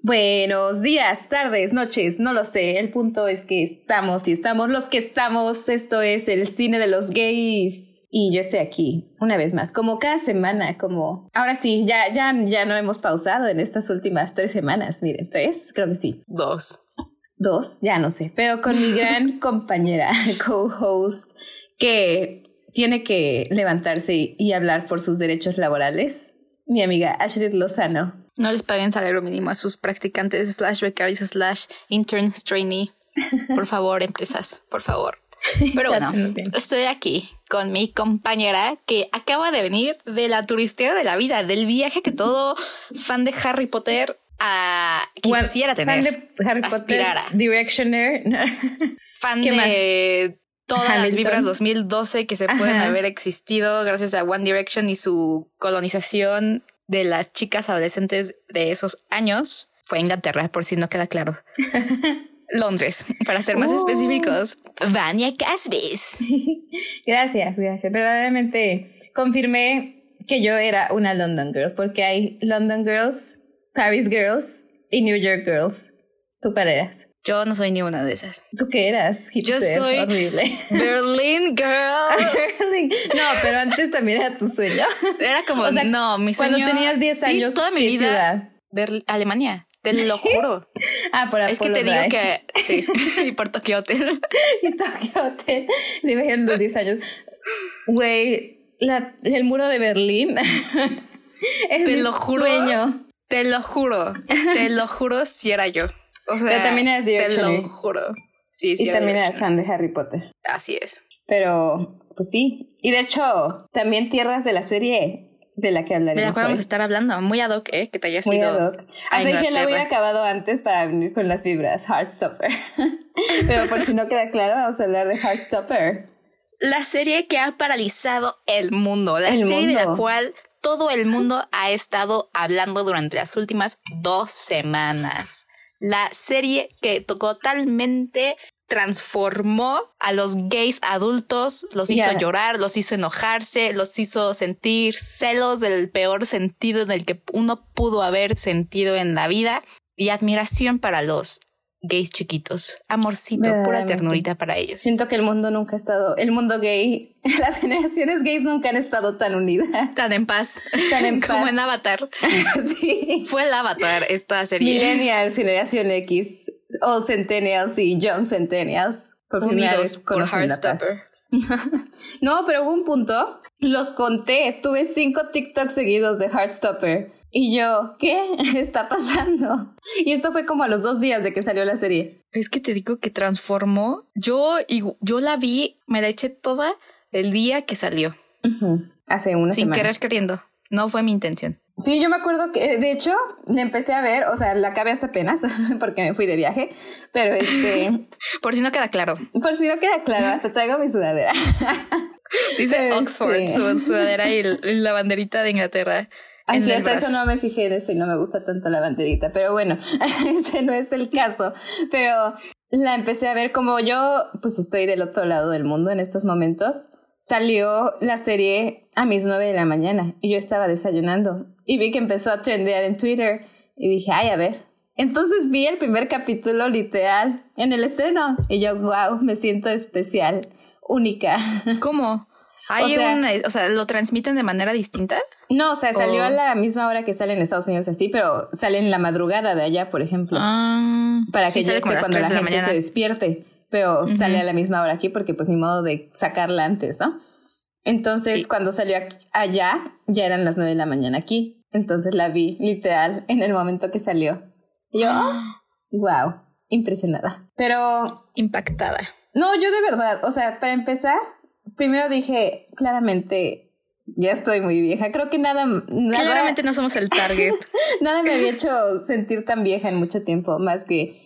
Buenos días, tardes, noches, no lo sé. El punto es que estamos y estamos los que estamos. Esto es el cine de los gays. Y yo estoy aquí una vez más, como cada semana, como... Ahora sí, ya, ya, ya no hemos pausado en estas últimas tres semanas. Miren, tres, creo que sí. Dos. Dos, ya no sé. Pero con mi gran compañera, co-host, que tiene que levantarse y hablar por sus derechos laborales, mi amiga Ashley Lozano. No les paguen salario mínimo a sus practicantes, slash becarios, slash interns, trainee. Por favor, empresas, por favor. Pero bueno, estoy aquí con mi compañera que acaba de venir de la turistera de la vida, del viaje que todo fan de Harry Potter uh, quisiera tener. Fan de Harry Potter, Directioner. fan de todas las vibras 2012 que se pueden haber existido gracias a One Direction y su colonización de las chicas adolescentes de esos años fue Inglaterra, por si no queda claro. Londres, para ser más uh. específicos. Vania Casbis. gracias, gracias. Verdaderamente confirmé que yo era una London Girl, porque hay London Girls, Paris Girls y New York Girls. ¿Tú cuál eras? Yo no soy ni una de esas. ¿Tú qué eras? Yo soy horrible. Berlin Girl. No, pero antes también era tu sueño. Era como, no, mi sueño. Cuando tenías 10 años, toda mi vida. Ciudad? Alemania. Te lo juro. ah, por Es que te digo que sí. y por Tokyo Hotel. y Tokyo Hotel. Dime en los 10 años. Güey, el muro de Berlín. es te mi lo juro. Sueño. Te lo juro. Te lo juro si era yo. O sea, Pero también eres te lo juro. Sí, sí. Y también eres fan de Harry Potter. Así es. Pero, pues sí. Y de hecho, también tierras de la serie de la que hablaremos. De la cual vamos a estar hablando. Muy ad hoc, ¿eh? Que te haya sido. Muy ad hoc. Que la había acabado antes para venir con las vibras. Heartstopper. Pero por si no queda claro, vamos a hablar de Heartstopper. La serie que ha paralizado el mundo. La serie de la cual todo el mundo ha estado hablando durante las últimas dos semanas. La serie que totalmente transformó a los gays adultos, los hizo llorar, los hizo enojarse, los hizo sentir celos del peor sentido en el que uno pudo haber sentido en la vida y admiración para los gays chiquitos. Amorcito, pura ternurita para ellos. Siento que el mundo nunca ha estado, el mundo gay, las generaciones gays nunca han estado tan unidas. Tan en paz. Tan en paz. Como en Avatar. sí. Fue el Avatar esta serie. Millennials, Generación X, Old Centennials y Young Centennials. Por Unidos por Heartstopper. no, pero hubo un punto, los conté, tuve cinco TikToks seguidos de Heartstopper. Y yo, ¿qué está pasando? Y esto fue como a los dos días de que salió la serie. Es que te digo que transformó. Yo, yo la vi, me la eché toda el día que salió. Hace una Sin querer queriendo. No fue mi intención. Sí, yo me acuerdo que, de hecho, me empecé a ver, o sea, la acabé hasta apenas, porque me fui de viaje, pero este... por si no queda claro. Por si no queda claro, hasta traigo mi sudadera. Dice Oxford, su sudadera y la banderita de Inglaterra. Así hasta eso no me fijé en esto y no me gusta tanto la banderita, pero bueno, ese no es el caso. Pero la empecé a ver como yo, pues estoy del otro lado del mundo en estos momentos. Salió la serie a mis nueve de la mañana y yo estaba desayunando y vi que empezó a trendear en Twitter y dije, ay, a ver. Entonces vi el primer capítulo literal en el estreno y yo, wow, me siento especial, única. ¿Cómo? ¿Hay o sea, o sea, ¿lo transmiten de manera distinta? No, o sea, salió a la misma hora que sale en Estados Unidos así, pero sale en la madrugada de allá, por ejemplo. Ah, para que esté cuando la, gente se despierte. Pero sale a la misma hora aquí porque pues ni modo de sacarla antes, ¿no? Entonces, cuando salió allá, ya eran las nueve de la mañana aquí. Entonces la vi literal en el momento que salió. Y yo, wow, impresionada. Pero... Impactada. No, yo de verdad, o sea, para empezar, primero dije, claramente, ya estoy muy vieja. Creo que nada. claramente no somos el target. nada me había hecho sentir tan vieja en mucho tiempo, más que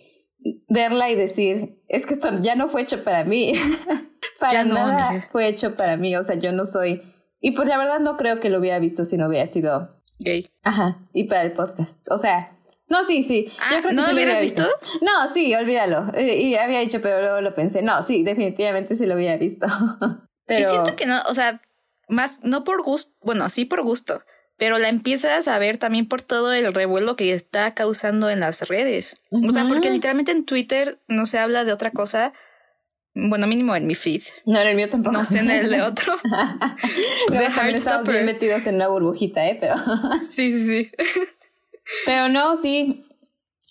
verla y decir, es que esto ya no fue hecho para mí. para ya no, nada fue hecho para mí. O sea, yo no soy. Y pues la verdad no creo que lo hubiera visto si no hubiera sido gay. Ajá. Y para el podcast. O sea, no, sí, sí. Ah, ¿No lo hubieras visto? No, sí, olvídalo. Y había dicho, pero luego lo pensé. No, sí, definitivamente sí lo hubiera visto. Y siento que no, o sea, más, no por gusto, bueno, sí por gusto, pero la empiezas a ver también por todo el revuelo que está causando en las redes. O sea, porque literalmente en Twitter no se habla de otra cosa. Bueno, mínimo en mi feed. No, en el mío tampoco. No sé en el de otro. no, también estamos bien metidos en una burbujita, ¿eh? Pero... sí, sí, sí. Pero no, sí.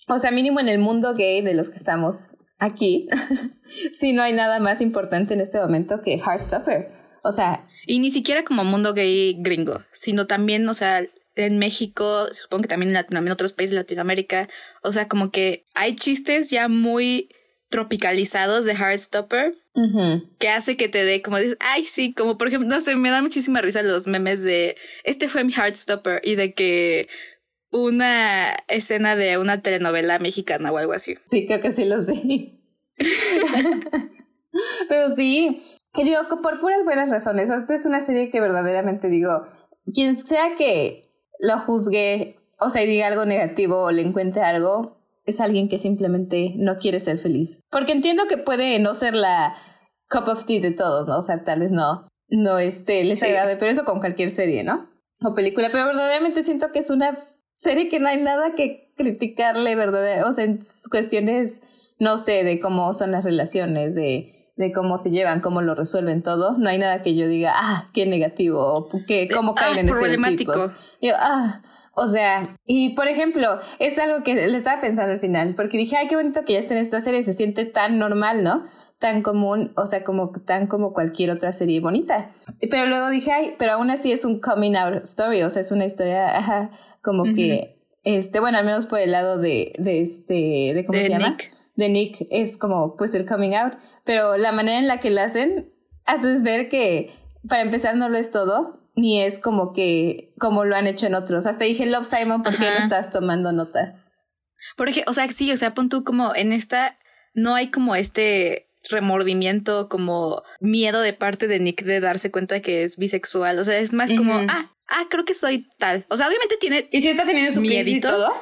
O sea, mínimo en el mundo gay de los que estamos aquí, sí no hay nada más importante en este momento que Heartstopper. O sea, y ni siquiera como mundo gay gringo, sino también, o sea, en México, supongo que también en, otros países de Latinoamérica, o sea, como que hay chistes ya muy tropicalizados de Heartstopper que hace que te dé como dices, ay, sí, como por ejemplo, no sé, me da muchísima risa los memes de este fue mi Heartstopper y de que una escena de una telenovela mexicana o algo así. Sí, creo que sí los vi. Pero sí, digo, por puras buenas razones. Esta es una serie que verdaderamente digo, quien sea que lo juzgue, o sea, y diga algo negativo o le encuentre algo, es alguien que simplemente no quiere ser feliz. Porque entiendo que puede no ser la cup of tea de todos, ¿no? O sea, tal vez no, no este, les agrade, pero eso con cualquier serie, ¿no? O película, pero verdaderamente siento que es una serie que no hay nada que criticarle, ¿verdad? O sea, en cuestiones, no sé, de cómo son las relaciones, de de cómo se llevan, cómo lo resuelven todo. No hay nada que yo diga, ah, qué negativo, o qué, cómo caen ah, en problemático. Yo, ah, o sea, y por ejemplo, es algo que le estaba pensando al final, porque dije, ay, qué bonito que ya esté en esta serie, se siente tan normal, ¿no? Tan común, o sea, como tan como cualquier otra serie bonita. Pero luego dije, ay, pero aún así es un coming out story, o sea, es una historia, ajá, como que, este, bueno, al menos por el lado de, de este, de cómo se llama, de Nick, es como, pues el coming out pero la manera en la que la hacen, haces ver que para empezar no lo es todo, ni es como que como lo han hecho en otros. Hasta dije, Love Simon, ¿por qué no estás tomando notas? Porque, o sea, sí, o sea, pon tú como en esta, no hay como este remordimiento, como miedo de parte de Nick de darse cuenta que es bisexual. O sea, es más como, ah, ah, creo que soy tal. O sea, obviamente tiene. Y si está teniendo su crisis y todo.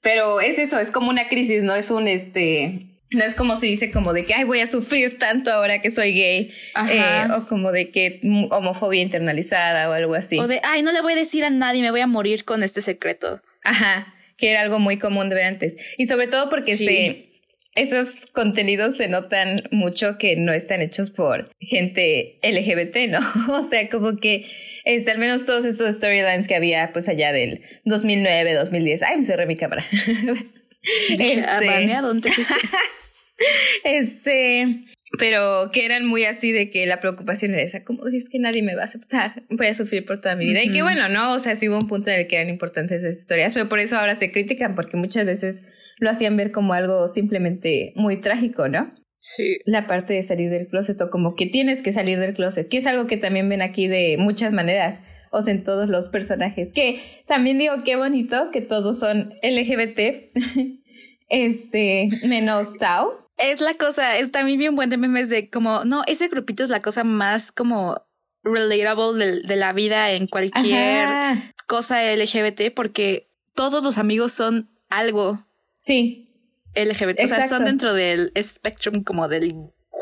Pero es eso, es como una crisis, no es un este no es como se dice como de que, ay, voy a sufrir tanto ahora que soy gay. Eh, o como de que homofobia internalizada o algo así. O de, ay, no le voy a decir a nadie, me voy a morir con este secreto. Ajá, que era algo muy común de ver antes. Y sobre todo porque sí. esos contenidos se notan mucho que no están hechos por gente LGBT, ¿no? o sea, como que este, al menos todos estos storylines que había pues allá del 2009, 2010. Ay, me cerré mi cámara. este... ¿dónde este, pero que eran muy así de que la preocupación era esa, como es que nadie me va a aceptar, voy a sufrir por toda mi vida. Y que bueno, ¿no? O sea, sí hubo un punto en el que eran importantes esas historias, pero por eso ahora se critican, porque muchas veces lo hacían ver como algo simplemente muy trágico, ¿no? Sí. La parte de salir del closet o como que tienes que salir del closet, que es algo que también ven aquí de muchas maneras, o sea, en todos los personajes, que también digo, qué bonito que todos son LGBT, este, menos Tao es la cosa, es también bien buen de memes de como, no, ese grupito es la cosa más como relatable de, la vida en cualquier cosa LGBT porque todos los amigos son algo. Sí. LGBT, o sea, son dentro del spectrum como del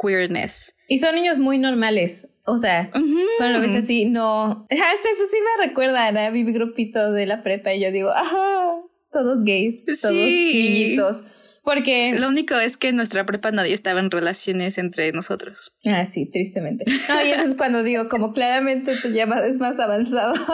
queerness. Y son niños muy normales. O sea, cuando lo ves así, no. Hasta eso sí me recuerda a mi grupito de la prepa y yo digo, ajá, todos gays, todos niñitos. Porque lo único es que en nuestra prepa nadie estaba en relaciones entre nosotros. Ah, sí, tristemente. No, y eso es cuando digo, como claramente tú ya es más avanzado.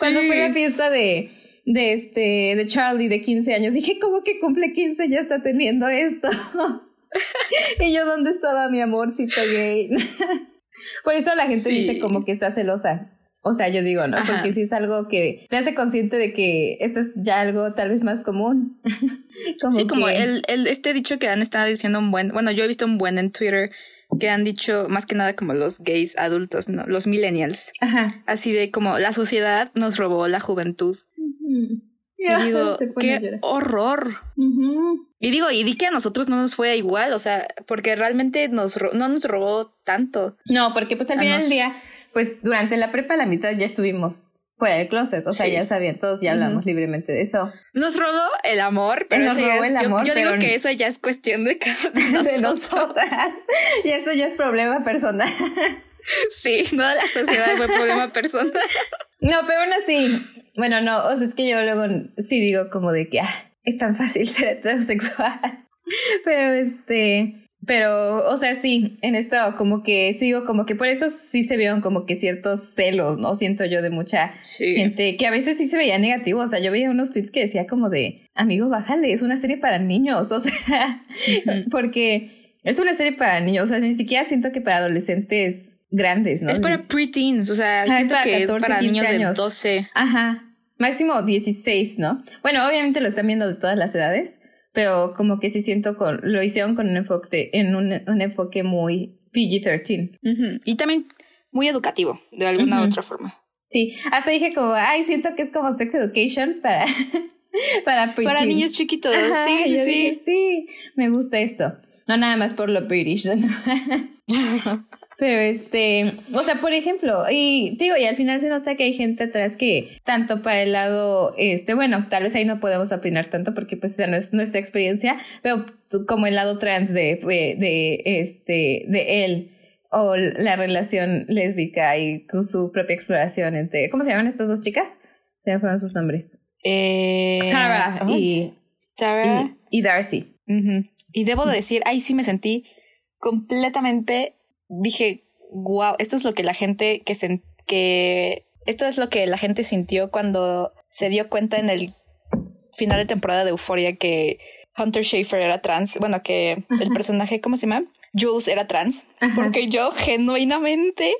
Cuando fui a la fiesta de, de este, de Charlie de 15 años, dije, ¿cómo que cumple 15 ya está teniendo esto? y yo, ¿dónde estaba mi amorcito gay? Por eso la gente dice como que está celosa. O sea, yo digo, ¿no? Porque si es algo que te hace consciente de que esto es ya algo tal vez más común. sí, como el, el, este dicho que han estado diciendo un buen, bueno, yo he visto un buen en Twitter que han dicho más que nada como los gays adultos, ¿no? Los millennials. Ajá. Así de como la sociedad nos robó la juventud. Y digo, qué horror. Y digo, y di que a nosotros no nos fue igual, o sea, porque realmente nos no nos robó tanto. No, porque pues al final del día pues durante la prepa la mitad ya estuvimos fuera del closet, o sea, ya sabían todos, ya hablamos libremente de eso. Nos robó el amor, pero Nos robó el amor, yo, digo que eso ya es cuestión de, de nosotras. y eso ya es problema personal. Sí, no la sociedad fue problema personal. No, pero aún así, bueno, no, o sea, es que yo luego sí digo como de que ah, es tan fácil ser heterosexual. pero este, pero, o sea, sí, en esto como que sigo como que por eso sí se vieron como que ciertos celos, ¿no? Siento yo de mucha gente que a veces sí se veía negativo. O sea, yo veía unos tweets que decía como de, amigo, bájale, es una serie para niños. O sea, porque es una serie para niños. O sea, ni siquiera siento que para adolescentes grandes, ¿no? Es para preteens, o sea, siento que es para niños de 12. Ajá. Máximo 16, ¿no? Bueno, obviamente lo están viendo de todas las edades pero como que sí siento con, lo hicieron con un enfoque, en un, un enfoque muy PG-13. Y también muy educativo, de alguna otra forma. Sí, hasta dije como, ay, siento que es como sex education para, para Para niños chiquitos, sí, sí, sí. sí, me gusta esto. No nada más por lo British. Pero este, o sea, por ejemplo, y digo, y al final se nota que hay gente atrás que tanto para el lado, este, bueno, tal vez ahí no podemos opinar tanto porque pues esa no es nuestra experiencia, pero como el lado trans de, de, este, de él o la relación lésbica y con su propia exploración entre, ¿cómo se llaman estas dos chicas? Se me fueron sus nombres. Eh, Tara y, Tara y, Darcy. Y debo de decir, ahí sí me sentí completamente dije, wow, esto es lo que la gente que, se, que esto es lo que la gente sintió cuando se dio cuenta en el final de temporada de Euphoria que Hunter Schaefer era trans, bueno, que el personaje, ¿cómo se llama? Jules era trans, porque yo genuinamente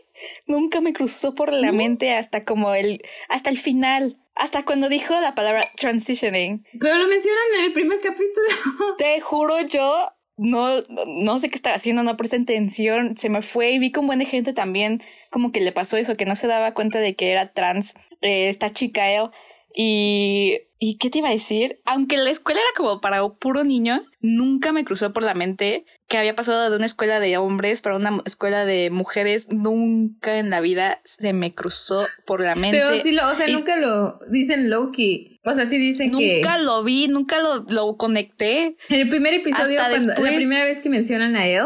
nunca me cruzó por la mente hasta como el, hasta el final. Hasta cuando dijo la palabra transitioning. Pero lo mencionan en el primer capítulo. Te juro, yo no, no sé qué estaba haciendo, no presté atención, se me fue y vi con buena gente también como que le pasó eso, que no se daba cuenta de que era trans eh, esta chica él. Y, ¿Y qué te iba a decir? Aunque la escuela era como para puro niño, nunca me cruzó por la mente que había pasado de una escuela de hombres para una escuela de mujeres. Nunca en la vida se me cruzó por la mente. Pero sí, lo, o sea, nunca lo dicen Loki. O sea, sí dicen nunca que... Nunca lo vi, nunca lo, lo conecté. En el primer episodio, cuando, la primera vez que mencionan a él,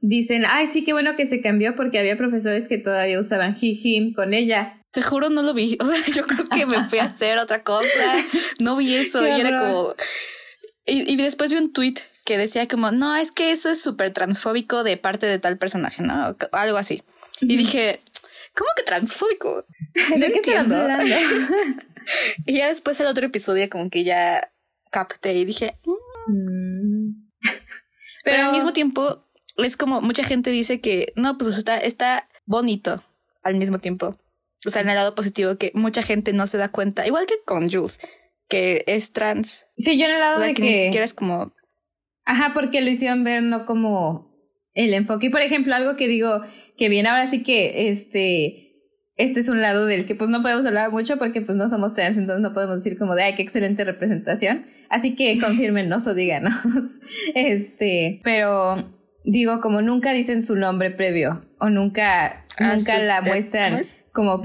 dicen, ay, sí, qué bueno que se cambió porque había profesores que todavía usaban he, him con ella. Te juro, no lo vi. O sea, yo creo que me fui a hacer otra cosa. No vi eso. y era como... Y, y, después vi un tweet que decía como, no, es que eso es súper transfóbico de parte de tal personaje, ¿no? Algo así. Y dije, ¿cómo que transfóbico? ¿De qué hablando? y ya después el otro episodio como que ya capté y dije... Mm". Pero, al mismo tiempo es como mucha gente dice que no, pues está, está bonito al mismo tiempo. O sea, en el lado positivo que mucha gente no se da cuenta, igual que con Jules, que es trans. Sí, yo en el lado de que, que ni siquiera es como... Ajá, porque lo hicieron ver no como el enfoque. Y por ejemplo, algo que digo que bien, ahora sí que este este es un lado del que pues no podemos hablar mucho porque pues no somos trans, entonces no podemos decir como de, ay, qué excelente representación. Así que confirmenos o díganos. Este, pero digo, como nunca dicen su nombre previo o nunca, ah, nunca la muestran como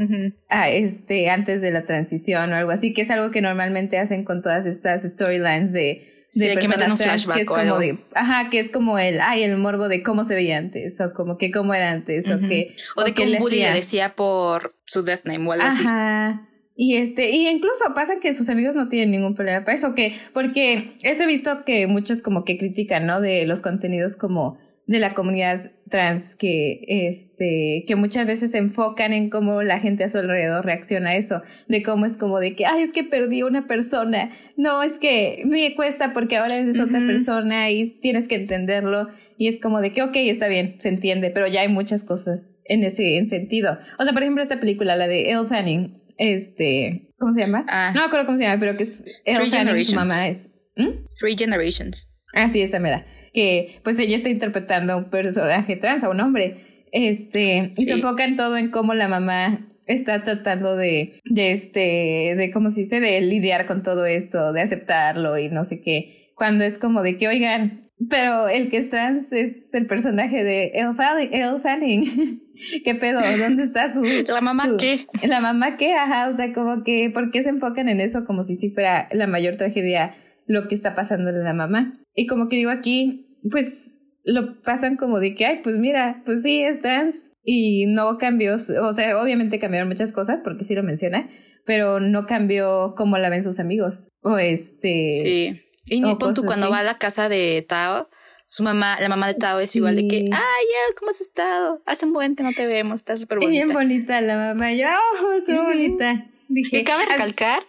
este, antes de la transición o algo así, que es algo que normalmente hacen con todas estas storylines de Sí, de que meten un flashback que es como de, ajá, que es como el, ay, el morbo de cómo se veía antes, o como que cómo era antes, o que... O de que un bully le decía por su death name o algo así. Ajá. Y este, y incluso pasa que sus amigos no tienen ningún problema para eso, que, porque eso he visto que muchos como que critican, ¿no? De los contenidos como de la comunidad trans que este que muchas veces se enfocan en cómo la gente a su alrededor reacciona a eso, de cómo es como de que ay, es que perdí una persona. No, es que me cuesta porque ahora eres otra persona y tienes que entenderlo y es como de que ok, está bien, se entiende, pero ya hay muchas cosas en ese sentido. O sea, por ejemplo, esta película la de Elle Fanning, este, ¿cómo se llama? Ah. no me acuerdo cómo se llama, pero que es Elle Fanning su mamá es ¿Mm? Three Generations. Ah, sí, esa me da que pues ella está interpretando a un personaje trans, a un hombre. Este, y se enfoca en todo en cómo la mamá está tratando de, de este, de cómo se dice, de lidiar con todo esto, de aceptarlo y no sé qué. Cuando es como de que, oigan, pero el que es trans es el personaje de Elle Fanning. ¿Qué pedo? ¿Dónde está su... ¿La mamá qué? La mamá qué, ajá, o sea, como que, ¿por qué se enfocan en eso como si sí fuera la mayor tragedia lo que está pasando en la mamá? Y como que digo aquí, pues lo pasan como de que, ay, pues mira, pues sí, es trans. y no cambió, o sea, obviamente cambiaron muchas cosas porque sí lo menciona, pero no cambió como la ven sus amigos. O este. Sí. Y ni pon tú cuando va a la casa de Tao, su mamá, la mamá de Tao es igual de que, ay, ya, ¿cómo has estado? Hace un buen que no te vemos, está súper bonita. Bien bonita la mamá, yo, oh, qué bonita. Dije, y cabe recalcar,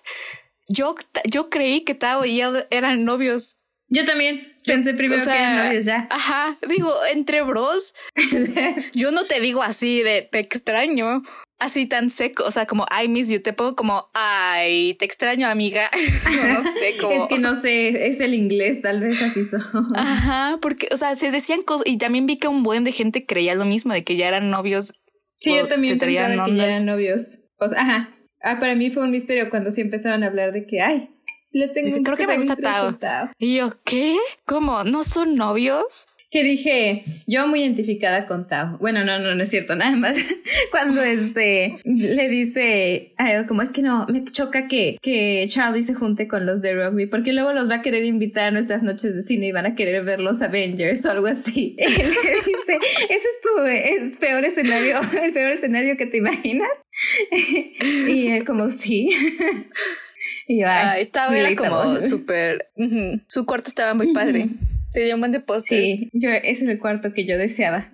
yo, yo creí que Tao y él eran novios. Yo también. Pensé primero que eran novios ya. Ajá, digo, entre bros. yo no te digo así de te extraño así tan seco, o sea, como I miss you, te pongo como ay, te extraño, amiga. no, sé cómo. es que no sé, es el inglés, tal vez así son. Ajá, porque, o sea, se decían cosas y también vi que un buen de gente creía lo mismo, de que ya eran novios. Sí, yo también pensaba que ya eran novios. O sea, ajá. Ah, para mí fue un misterio cuando sí empezaron a hablar de que, ay, le tengo Creo que me gusta Tao. Y yo, ¿qué? ¿Cómo? ¿No son novios? que dije, yo muy identificada con Tao. Bueno, no, no, no es cierto, nada más. Cuando este le dice a él, como es que no, me choca que, que Charlie se junte con los de rugby, porque luego los va a querer invitar a nuestras noches de cine y van a querer ver los Avengers o algo así. Él le dice, ese es tu el peor escenario, el peor escenario que te imaginas. y él como, sí. Y yo, ay, Tao era como súper, su cuarto estaba muy padre. Te dio un buen de Sí, yo, ese es el cuarto que yo deseaba.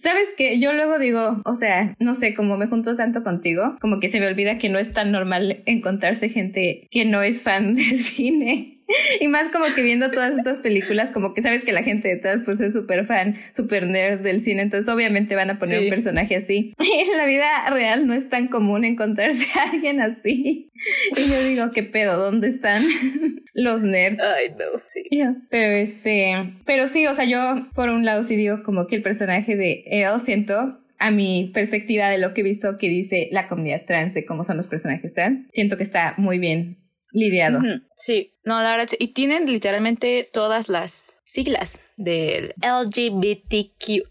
¿Sabes qué? Yo luego digo, o sea, no sé, como me junto tanto contigo, como que se me olvida que no es tan normal encontrarse gente que no es fan de cine. Y más como que viendo todas estas películas, como que sabes que la gente detrás pues es súper fan, súper nerd del cine, entonces obviamente van a poner un personaje así. Y en la vida real no es tan común encontrarse a alguien así. Y yo digo, ¿qué pedo? ¿Dónde están los nerds? Ay, no, sí. Pero este, pero sí, o sea, yo por un lado sí digo como que el personaje de él siento a mi perspectiva de lo que he visto que dice la comunidad trans de cómo son los personajes trans, siento que está muy bien lidiado. Sí, no, la verdad, y tienen literalmente todas las siglas del LGBTQI.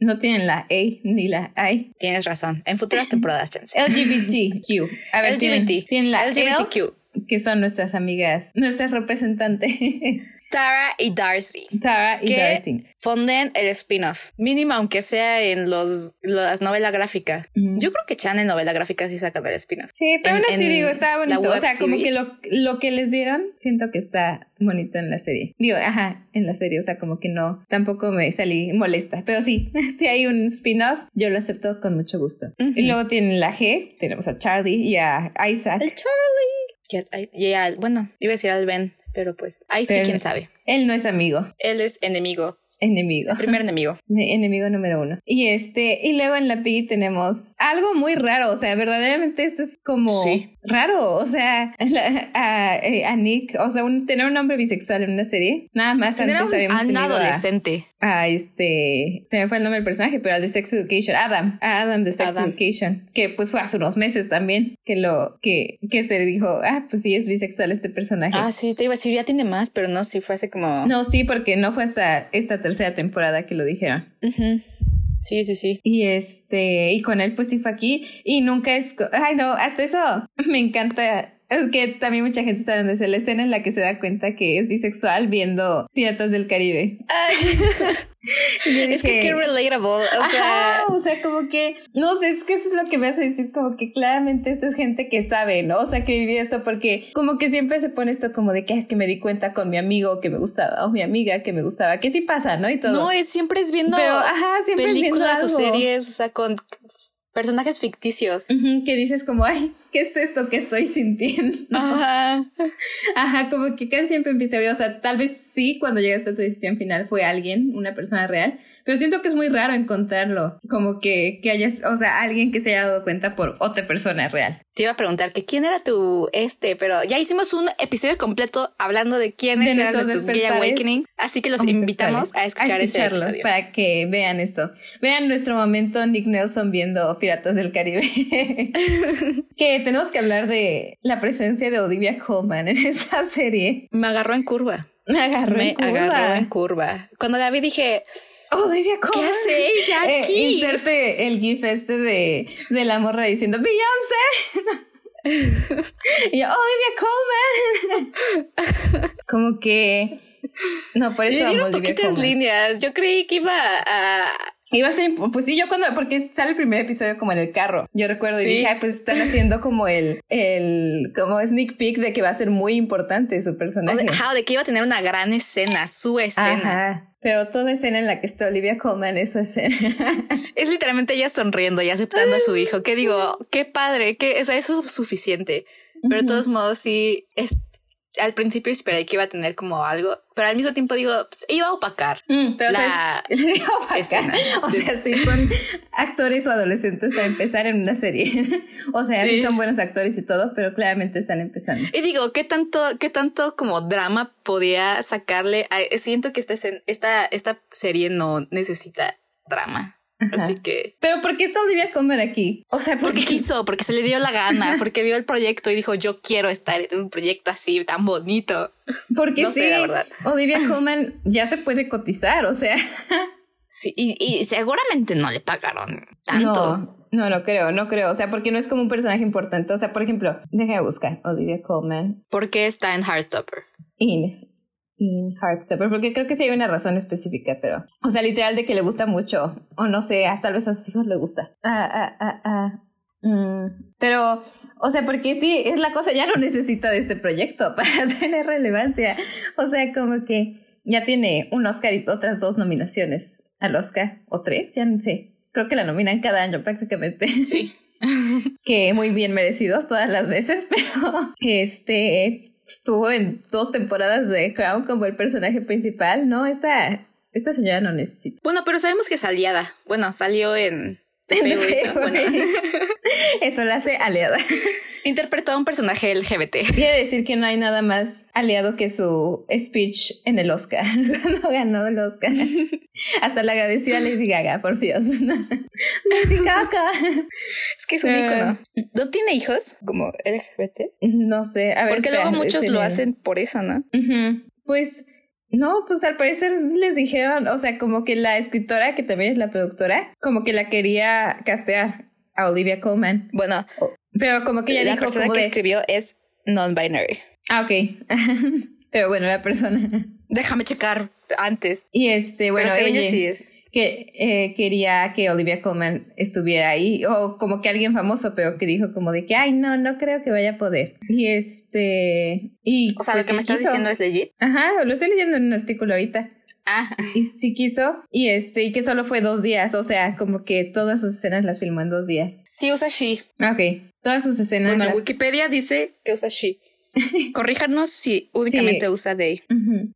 No tienen la A ni la I. Tienes razón, en futuras temporadas, chance. LGBTQ. A ver, LGBT. Tienen, la LGBTQ que son nuestras amigas, nuestras representantes. Tara y Darcy. Tara y Darcy. Fonden el spin-off. Mínimo, aunque sea en los las novelas gráficas. Yo creo que Chan en novela gráfica sí saca el spin-off. Sí, pero aún así digo, está bonito. O sea, como que lo, lo que les dieron, siento que está bonito en la serie. Digo, ajá, en la serie, o sea, como que no, tampoco me salí molesta, pero sí, si hay un spin-off, yo lo acepto con mucho gusto. Y luego tienen la G, tenemos a Charlie y a Isaac. El Charlie. Y, bueno, iba a decir al Ben, pero pues ahí sí, quién sabe. Él no es amigo. Él es enemigo. Enemigo. primer enemigo. enemigo número uno. Y este, y luego en la P tenemos algo muy raro. O sea, verdaderamente esto es como raro. O sea, eh, a, Nick, o sea, tener un hombre bisexual en una serie. Nada más antes un, habíamos tenido adolescente. A, este, se me fue el nombre del personaje, pero al de Sex Education, Adam, Adam de Sex Education, que pues fue hace unos meses también que lo, que, que se dijo, ah, pues sí es bisexual este personaje. Ah, sí, te iba a decir, ya tiene más, pero no, sí fue hace como. No, sí, porque no fue hasta esta tercera temporada que lo dijeron. Sí, sí, sí. Y este, y con él pues sí fue aquí y nunca es, ay no, hasta eso me encanta es que también mucha gente está dando la escena en la que se da cuenta que es bisexual viendo Piratas del Caribe. es que qué relatable. O sea, o sea, como que, no sé, es que eso es lo que me hace decir, como que claramente esta es gente que sabe, ¿no? O sea, que vivió esto porque como que siempre se pone esto como de que es que me di cuenta con mi amigo que me gustaba o mi amiga que me gustaba, que sí pasa, ¿no? Y todo. No, es, siempre es viendo Pero, ajá, siempre películas o series, o sea, con personajes ficticios. que dices como, ay, ¿qué es esto que estoy sintiendo? Ajá. Ajá, como que casi siempre empieza a ver, o sea, tal vez sí, cuando llegaste a tu decisión final fue alguien, una persona real, pero siento que es muy raro encontrarlo, como que, que hayas, o sea, alguien que se haya dado cuenta por otra persona real. Te iba a preguntar que quién era tu este, pero ya hicimos un episodio completo hablando de quiénes eran nuestros Gay Awakening, así que los invitamos a escuchar ese episodio. Para que vean esto. Vean nuestro momento Nick Nelson viendo Piratas del Caribe. que tenemos que hablar de la presencia de Olivia Colman en esa serie. Me agarró en curva. Me agarró en curva. agarró en curva. Cuando la vi dije, Olivia Colman. ¿Qué hace ella eh, aquí? inserte el gif este de, de la morra diciendo Beyoncé. y yo, Olivia Colman. Como que... No, por eso amo Olivia poquitas líneas. Yo creí que iba a Iba a ser, pues sí, yo cuando, porque sale el primer episodio como en el carro. Yo recuerdo y dije, pues están haciendo como el, el, como sneak peek de que va a ser muy importante su personaje. de, de que iba a tener una gran escena, su escena. Ajá. Pero toda escena en la que está Olivia Colman es su escena. es literalmente ella sonriendo y aceptando a su hijo. Que digo, qué padre, que eso es suficiente. Pero de todos modos sí es al principio esperé que iba a tener como algo, pero al mismo tiempo digo, pues, iba a opacar mm, la escena. O sea, sí son actores o adolescentes para empezar en una serie. o sea, sí. son buenos actores y todo, pero claramente están empezando. Y digo, ¿qué tanto, qué tanto como drama podía sacarle? siento que esta, esta, esta serie no necesita drama. Así que. Pero ¿por qué está Olivia Comer aquí? O sea, porque quiso, porque se le dio la gana, porque vio el proyecto y dijo, yo quiero estar en un proyecto así tan bonito. Porque no sí, sé, la verdad. Olivia Colman ya se puede cotizar, o sea. Sí, y, y, seguramente no le pagaron tanto. No, no, creo, no creo. O sea, porque no es como un personaje importante. O sea, por ejemplo, déjame buscar Olivia Colman. ¿Por qué está en Heartstopper? In in Heartstopper, porque creo que sí hay una razón específica, pero, o sea, literal de que le gusta mucho, o no sé, hasta tal vez a sus hijos le gusta. Ah, ah, ah, ah. Mm. Pero, o sea, porque sí, es la cosa, ya no necesita de este proyecto para tener relevancia. O sea, como que ya tiene un Oscar y otras dos nominaciones al Oscar, o tres, ya no sé. Creo que la nominan cada año prácticamente. Sí. que muy bien merecidos todas las veces, pero este estuvo en dos temporadas de Crown como el personaje principal, ¿no? Esta, esta señora no necesita. Bueno, pero sabemos que es aliada. Bueno, salió en... Eso la hace aliada. Interpretó a un personaje LGBT. Quiere decir que no hay nada más aliado que su speech en el Oscar, cuando ganó el Oscar. Hasta le agradeció a Lady Gaga, por Dios. Lady Gaga. Es que es un icono. ¿No tiene hijos como LGBT? No sé. A ver, Porque luego muchos lo hacen por eso, ¿no? Pues no, pues al parecer les dijeron, o sea, como que la escritora, que también es la productora, como que la quería castear a Olivia Colman. Bueno, pero como que ella la dijo persona que escribió es non-binary. Ah, ok. Pero bueno, la persona. Déjame checar antes. Y este, bueno, ella sí es. Que eh, quería que Olivia Colman estuviera ahí, o como que alguien famoso, pero que dijo como de que, ay, no, no creo que vaya a poder. Y este. Y, o sea, lo pues que me estás diciendo es legit. Ajá, lo estoy leyendo en un artículo ahorita. Ah. Y sí quiso. Y este, y que solo fue dos días. O sea, como que todas sus escenas las filmó en dos días. Sí, usa she. Ok. Todas sus escenas. Bueno, Wikipedia dice que usa she. Corríjanos si únicamente usa they.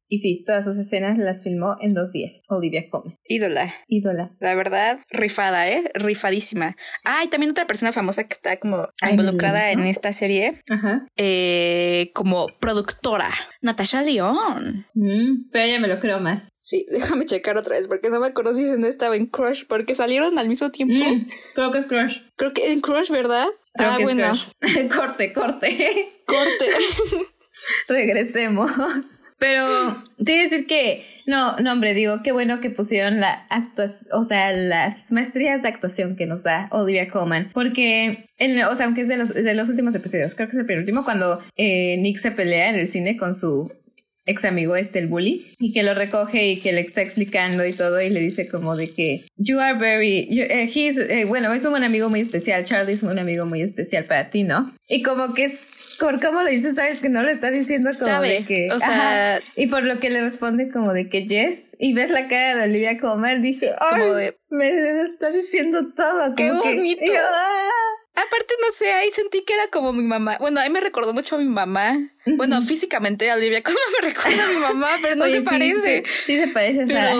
Y sí, todas sus escenas las filmó en dos días. Olivia Colman. Ídola. Ídola. La verdad, rifada, ¿eh? Rifadísima. Ah, y también otra persona famosa que está como involucrada en esta serie. Ajá. Eh, como productora. Natasha León. Mm, pero ella me lo creo más. Sí, déjame checar otra vez porque no me acuerdo si no estaba en Crush porque salieron al mismo tiempo. Mm, creo que es Crush. Creo que en Crush, ¿verdad? Ah, bueno. corte, corte. Corte. Regresemos. Pero te voy a decir que, no, no, hombre, digo, qué bueno que pusieron la actuación, o sea, las maestrías de actuación que nos da Olivia Colman. Porque, en, o sea, aunque es de los, de los últimos episodios, creo que es el penúltimo, cuando eh, Nick se pelea en el cine con su ex amigo este, el bully, y que lo recoge y que le está explicando y todo, y le dice como de que, you are very, eh, he's, eh, bueno, es un buen amigo muy especial, Charlie es un amigo muy especial para ti, ¿no? Y como que, por cómo lo dice, sabes que no lo está diciendo como de que, o sea, y por lo que le responde como de que yes, y ves la cara de Olivia Comer, dije, ay, me está diciendo todo, qué bonito. Ah". Aparte, no sé, ahí sentí que era como mi mamá. Bueno, ahí me recordó mucho a mi mamá. Bueno, físicamente, Olivia, como me recuerda a mi mamá, pero no se parece. Sí, se parece a Sara.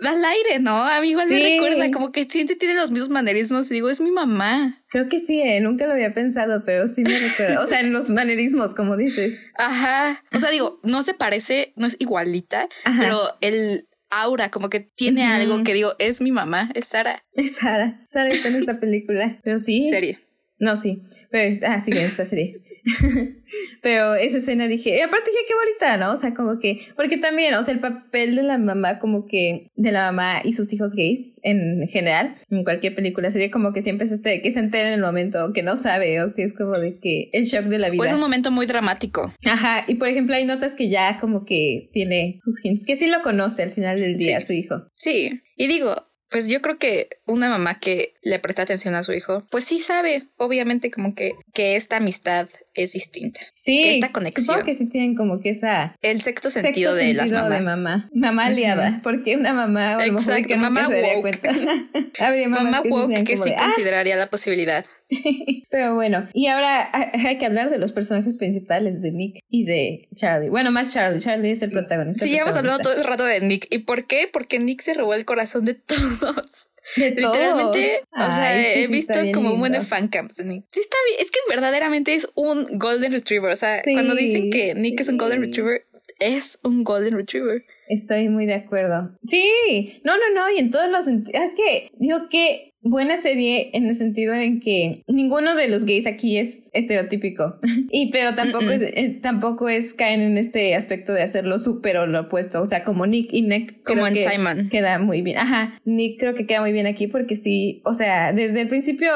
da al aire, ¿no? A mí igual me recuerda, como que siente, tiene los mismos manerismos y digo, es mi mamá. Creo que sí, ¿eh? nunca lo había pensado, pero sí me recuerda. O sea, en los manerismos, como dices. Ajá. O sea, digo, no se parece, no es igualita, pero el aura, como que tiene algo que digo, es mi mamá, es Sara. Es Sara. Sara está en esta película. Pero sí. Serie. No, sí. Pero, ah, sí, esta serie. Pero esa escena dije, y aparte dije, qué bonita, ¿no? O sea, como que, porque también, o sea, el papel de la mamá, como que, de la mamá y sus hijos gays en general, en cualquier película, sería como que siempre es este, que se entera en el momento, que no sabe, o que es como de que el shock de la vida. Pues un momento muy dramático. Ajá, y por ejemplo, hay notas que ya como que tiene sus hints, que sí lo conoce al final del día, su hijo. Sí, y digo, Pues yo creo que una mamá que le presta atención a su hijo, pues sí sabe, obviamente, como que, que esta amistad es distinta. Sí. Que esta conexión. Supongo que sí tienen como que esa. El sexto sentido, de las mamás. De mamá. Mamá aliada. Porque una mamá. A lo mejor que mamá se daría cuenta. Habría mamá woke que, sí ah". consideraría la posibilidad. Pero bueno, y ahora hay que hablar de los personajes principales de Nick y de Charlie. Bueno, más Charlie. Charlie es el protagonista. Sí, ya hemos hablado todo el rato de Nick. ¿Y por qué? Porque Nick se robó el corazón de todos. Literalmente, o sea, he visto como un buen de fancams de Nick. Sí, está bien. Es que verdaderamente es un Golden Retriever. O sea, cuando dicen que Nick es un Golden Retriever, es un Golden Retriever. Estoy muy de acuerdo. Sí, no, no, no, y en todos los sentidos. Es que digo que buena serie en el sentido en que ninguno de los gays aquí es estereotípico. Y pero tampoco es eh, tampoco es caen en este aspecto de hacerlo súper o lo opuesto. O sea como Nick y Nick como en Simon. queda muy bien. Ajá Nick creo que queda muy bien aquí porque sí o sea desde el principio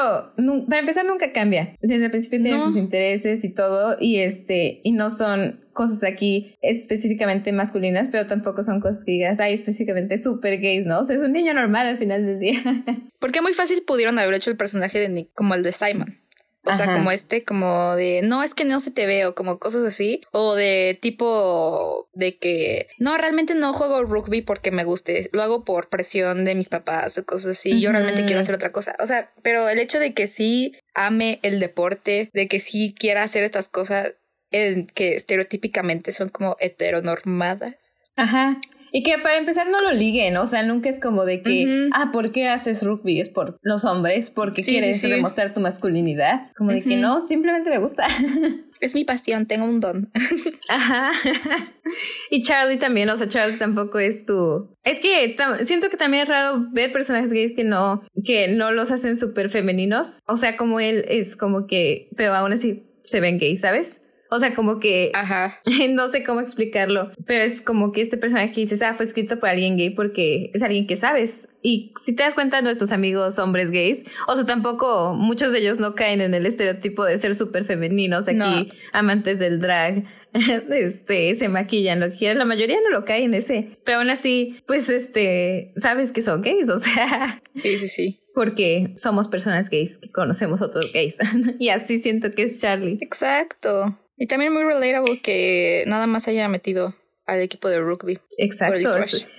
para empezar nunca cambia. Desde el principio tiene sus intereses y todo y este y no son cosas aquí específicamente masculinas, pero tampoco son cosas que digas, ay, específicamente súper gays, ¿no? O sea, es un niño normal al final del día. Porque muy fácil pudieron haber hecho el personaje de Nick como el de Simon. O sea, como este, como de, no, es que no se te ve, o como cosas así. O de tipo de que, no, realmente no juego rugby porque me guste, lo hago por presión de mis papás o cosas así. Yo realmente quiero hacer otra cosa. O sea, pero el hecho de que sí ame el deporte, de que sí quiera hacer estas cosas, en que estereotípicamente son como heteronormadas. Ajá. Y que para empezar no lo liguen, o sea, nunca es como de que, ah, ¿por qué haces rugby? Es por los hombres, porque quieres demostrar tu masculinidad. Como de que no, simplemente le gusta. Es mi pasión, tengo un don. Ajá. y Charlie también, o sea, Charlie tampoco es tu... Es que siento que también es raro ver personajes gays que no, que no los hacen súper femeninos. O sea, como él es como que, pero aún así se ven gays, ¿sabes? O sea, como que. Ajá. No sé cómo explicarlo. Pero es como que este personaje que dices, ah, fue escrito por alguien gay porque es alguien que sabes. Y si te das cuenta, nuestros amigos hombres gays, o sea, tampoco muchos de ellos no caen en el estereotipo de ser súper femeninos aquí, amantes del drag. este, se maquillan, lo que quieran. La mayoría no lo cae en ese. Pero aún así, pues, este, sabes que son gays, o sea. Sí, sí, sí porque somos personas gays que conocemos otros gays. y así siento que es Charlie. Exacto. Y también muy relatable que nada más haya metido al equipo de rugby. Exacto.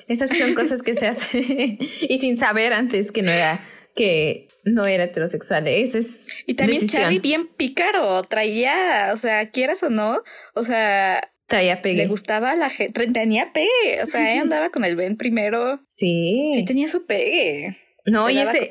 esas son cosas que se hacen y sin saber antes que no era que no era heterosexual. Ese es y también Charlie bien pícaro, traía, o sea, quieras o no, o sea, traía pegue. Le gustaba la gente, tenía pegue, o sea, ella andaba con el Ben primero. Sí. Sí tenía su pegue. No, y ese,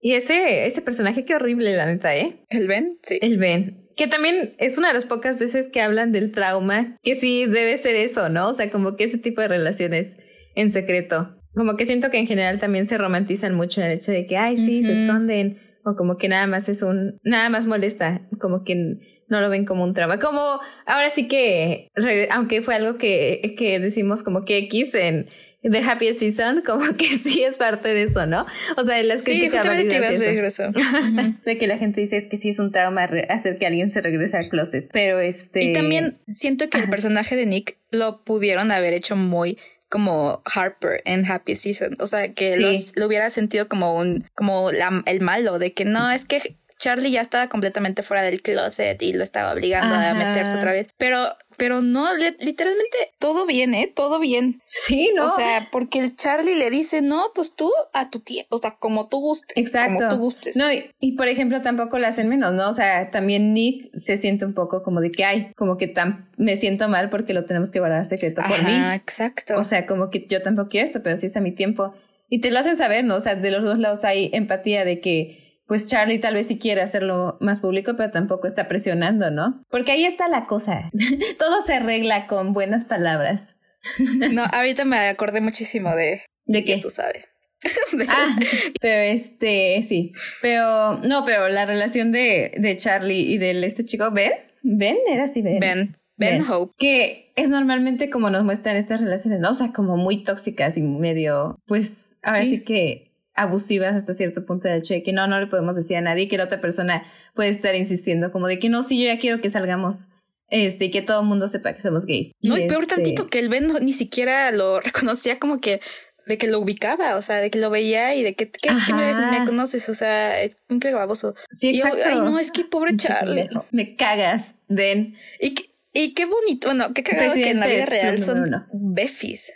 y ese, ese personaje qué horrible, la neta, ¿eh? ¿El Ben? Sí. El Ben. Que también es una de las pocas veces que hablan del trauma, que sí debe ser eso, ¿no? O sea, como que ese tipo de relaciones en secreto. Como que siento que en general también se romantizan mucho el hecho de que, ay, sí, se esconden. O como que nada más es un, nada más molesta, como que no lo ven como un trauma. Como ahora sí que, aunque fue algo que, que decimos como que X en The Happy Season, como que sí es parte de eso, ¿no? O sea, las críticas sí, justamente eso. de que la gente dice es que sí es un trauma hacer que alguien se regrese al closet, pero este... Y también siento que el personaje de Nick lo pudieron haber hecho muy como Harper en Happy Season, o sea, que lo hubiera sentido como un, como la, el malo, de que no, es que Charlie ya estaba completamente fuera del closet y lo estaba obligando a meterse otra vez. Pero, pero no, literalmente todo bien, ¿eh? Todo bien. Sí, ¿no? O sea, porque el Charlie le dice, no, pues tú a tu tiempo, o sea, como tú gustes. Exacto. Como tú gustes. No, y, por ejemplo, tampoco le hacen menos, ¿no? O sea, también Nick se siente un poco como de que, ay, como que tan, me siento mal porque lo tenemos que guardar secreto por mí. exacto. O sea, como que yo tampoco quiero esto, pero sí es a mi tiempo. Y te lo hacen saber, ¿no? O sea, de los dos lados hay empatía de que pues Charlie tal vez sí quiere hacerlo más público, pero tampoco está presionando, ¿no? Porque ahí está la cosa. Todo se arregla con buenas palabras. no, ahorita me acordé muchísimo de... ¿De qué? Tú sabes. ah, pero este, sí. Pero, no, pero la relación de, de Charlie y de este chico, Ben, Ben, era así, Ben. Ben. Ben, Hope. Que es normalmente como nos muestran estas relaciones, ¿no? O sea, como muy tóxicas y medio, pues, ahora sí que abusivas hasta cierto punto del hecho de que no, no le podemos decir a nadie, que la otra persona puede estar insistiendo como de que no, sí, yo ya quiero que salgamos este, y que todo el mundo sepa que somos gays. No, y, peor este tantito que el Ben ni siquiera lo reconocía como que de que lo ubicaba, o sea, de que lo veía y de que, ¿qué, me, conoces? O sea, un baboso. Sí, exacto. ay, no, es que pobre Charlie. Me cagas, ven. Y, y qué bonito, bueno, qué cagado que en la vida real son befis.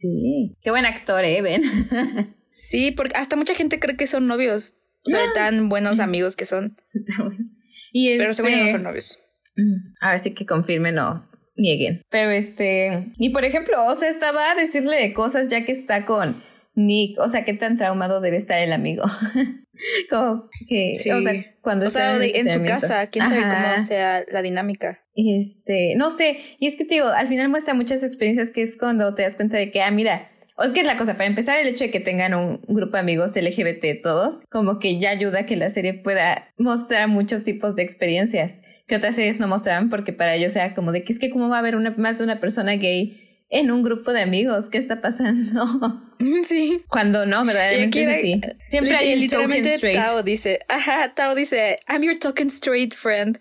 sí. Qué buen actor, eh, ven. sí, porque hasta mucha gente cree que son novios. O sea, de tan buenos amigos que son. y Pero seguro no este son novios. Mm, ahora sí que confirmen o nieguen. Pero este, y por ejemplo, o sea, estaba a decirle de cosas ya que está con Nick, o sea, qué tan traumado debe estar el amigo. como que, o sea, cuando está en, su casa, quién sabe cómo sea la dinámica. Este, no sé, y es que te digo, al final muestra muchas experiencias que es cuando te das cuenta de que, ah, mira, o es que es la cosa, para empezar, el hecho de que tengan un grupo de amigos LGBT todos, como que ya ayuda a que la serie pueda mostrar muchos tipos de experiencias que otras series no mostraban porque para ellos era como de que es que cómo va a haber una, más de una persona gay en un grupo de amigos, ¿qué está pasando? Sí. Cuando no, verdaderamente sí. Siempre hay el literalmente straight. Tao dice, ajá, Tao dice, I'm your token straight friend.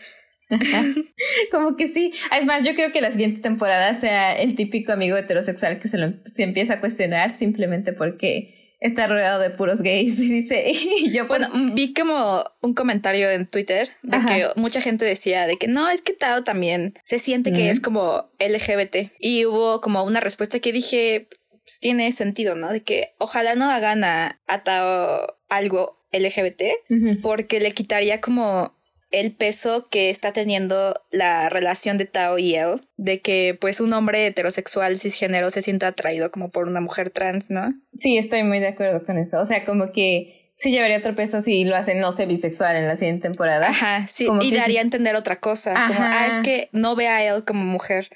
como que sí. Es más, yo creo que la siguiente temporada sea el típico amigo heterosexual que se lo se empieza a cuestionar simplemente porque está rodeado de puros gays y dice, yo bueno, vi como un comentario en Twitter de que mucha gente decía de que no, es que Tao también se siente que es como LGBT y hubo como una respuesta que dije, pues tiene sentido, ¿no? De que ojalá no hagan a, Tao algo LGBT porque le quitaría como el peso que está teniendo la relación de Tao y él, de que pues un hombre heterosexual cisgénero se sienta atraído como por una mujer trans, ¿no? Sí, estoy muy de acuerdo con eso. O sea, como que sí llevaría otro peso si lo hacen, no sé, bisexual en la siguiente temporada. Ajá, sí, y daría a entender otra cosa, como, ah, es que no ve a él como mujer.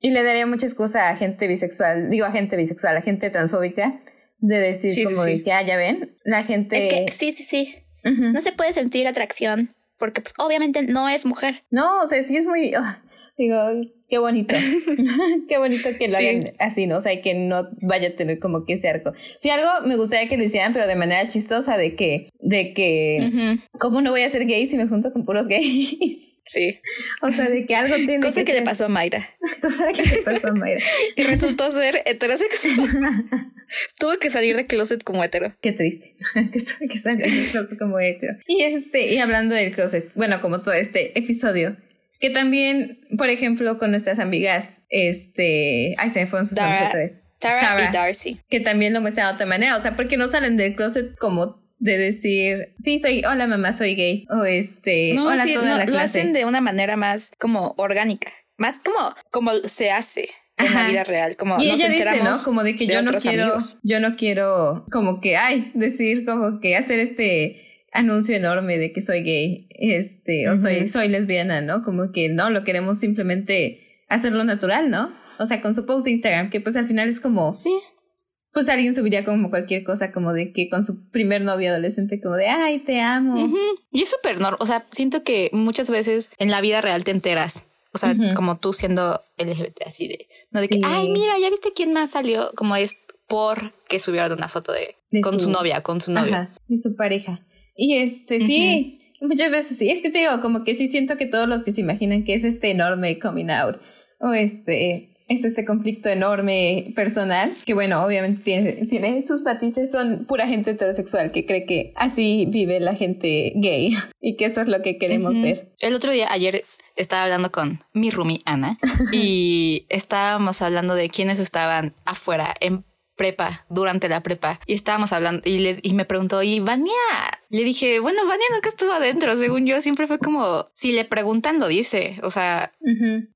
Y le daría mucha excusa a gente bisexual, digo a gente bisexual, a gente transfóbica, de decir como que, ah, ya ven, la gente... Es que sí, sí, sí. No se puede sentir atracción porque pues obviamente no es mujer. No, o sea, sí es muy, ah, digo, qué bonito, qué bonito que lo hagan así, ¿no? O sea, que no vaya a tener como que ese arco. Sí, algo me gustaría que lo hicieran, pero de manera chistosa, de que, de que, ¿cómo no voy a ser gay si me junto con puros gays? Sí. O sea, de que algo tiene Cosa que, le pasó a Mayra. Cosa que le pasó a Mayra. y resultó ser heterosexual. Tuvo que salir de closet como hetero. Qué triste. que salir de closet como hetero. Y este, y hablando del closet, bueno, como todo este episodio, que también, por ejemplo, con nuestras amigas, este, ay, se me fueron sus nombres otra vez. Tara, y Darcy. Que también lo muestran de otra manera, o sea, porque no salen del closet como de decir, sí, soy, hola mamá, soy gay, o este, no, hola toda la clase. Lo hacen de una manera más como orgánica, más como, como se hace en la vida real, como y ella dice, ¿no? Como de que yo no quiero, yo no quiero, como que, ay, decir, como que hacer este anuncio enorme de que soy gay, este, o soy, soy lesbiana, ¿no? Como que no, lo queremos simplemente hacerlo natural, ¿no? O sea, con su post de Instagram, que pues al final es como... Sí. Pues alguien subiría como cualquier cosa, como de que con su primer novio adolescente, como de, ay, te amo. Y es súper normal, o sea, siento que muchas veces en la vida real te enteras. O sea, como tú siendo LGBT, así de, no de que, ay, mira, ya viste quién más salió, como es porque subieron una foto de, con su, novia, con su novio. Ajá, y su pareja. Y este, sí, muchas veces sí. Es que te digo, como que sí siento que todos los que se imaginan que es este enorme coming out o este es este conflicto enorme personal, que bueno, obviamente tiene, tiene, sus matices, son pura gente heterosexual que cree que así vive la gente gay y que eso es lo que queremos ver. El otro día, ayer, estaba hablando con mi roomie Ana y estábamos hablando de quiénes estaban afuera en prepa, durante la prepa, y estábamos hablando y, le, y me preguntó, ¿y Vania? Le dije, bueno, Vania nunca estuvo adentro, según yo, siempre fue como, si le preguntan, lo dice, o sea,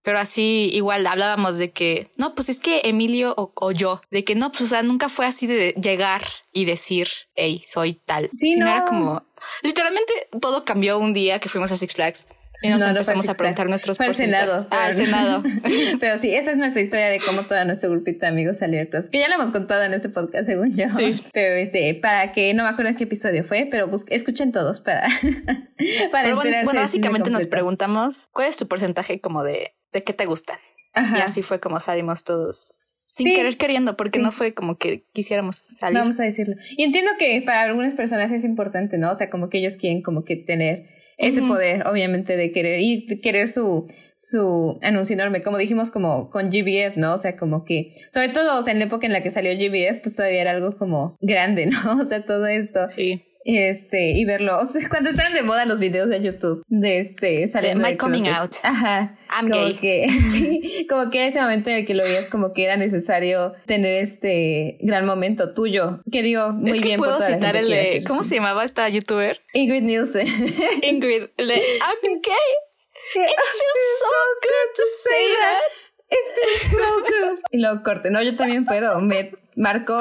pero así igual hablábamos de que, no, pues es que Emilio o, yo, de que no, pues o sea, nunca fue así de llegar y decir, hey, soy tal, sí, sino era como, literalmente todo cambió un día que fuimos a Six Flags y nos empezamos a preguntar nuestros Para Senado. Ah, Senado. pero sí, esa es nuestra historia de cómo todo nuestro grupito de amigos salió que ya lo hemos contado en este podcast, según yo. Sí. Pero este, para que no me acuerdo qué episodio fue, pero escuchen todos para, para bueno, bueno, básicamente nos preguntamos cuál es tu porcentaje como de, de qué te gustan. Y así fue como salimos todos sin querer queriendo, porque no fue como que quisiéramos salir. Vamos a decirlo. Y entiendo que para algunas personas es importante, ¿no? O sea, como que ellos quieren como que tener ese poder, obviamente, de querer y querer su, su anuncio enorme, como dijimos como con GBF, ¿no? O sea, como que, sobre todo, o sea, en la época en la que salió GBF, pues todavía era algo como grande, ¿no? O sea, todo esto. Sí. Este, y verlo, o sea, cuando estaban de moda los videos de YouTube, de este, saliendo My coming out. Ajá. I'm como gay. que, sí, como que ese momento en el que lo veías como que era necesario tener este gran momento tuyo, que digo, muy es que bien. puedo por citar el de, ¿cómo se llamaba esta youtuber? Ingrid Nielsen. Ingrid, el de I'm gay. It feels so good to say that. so good. Y luego corte, no, yo también puedo. Me marcó.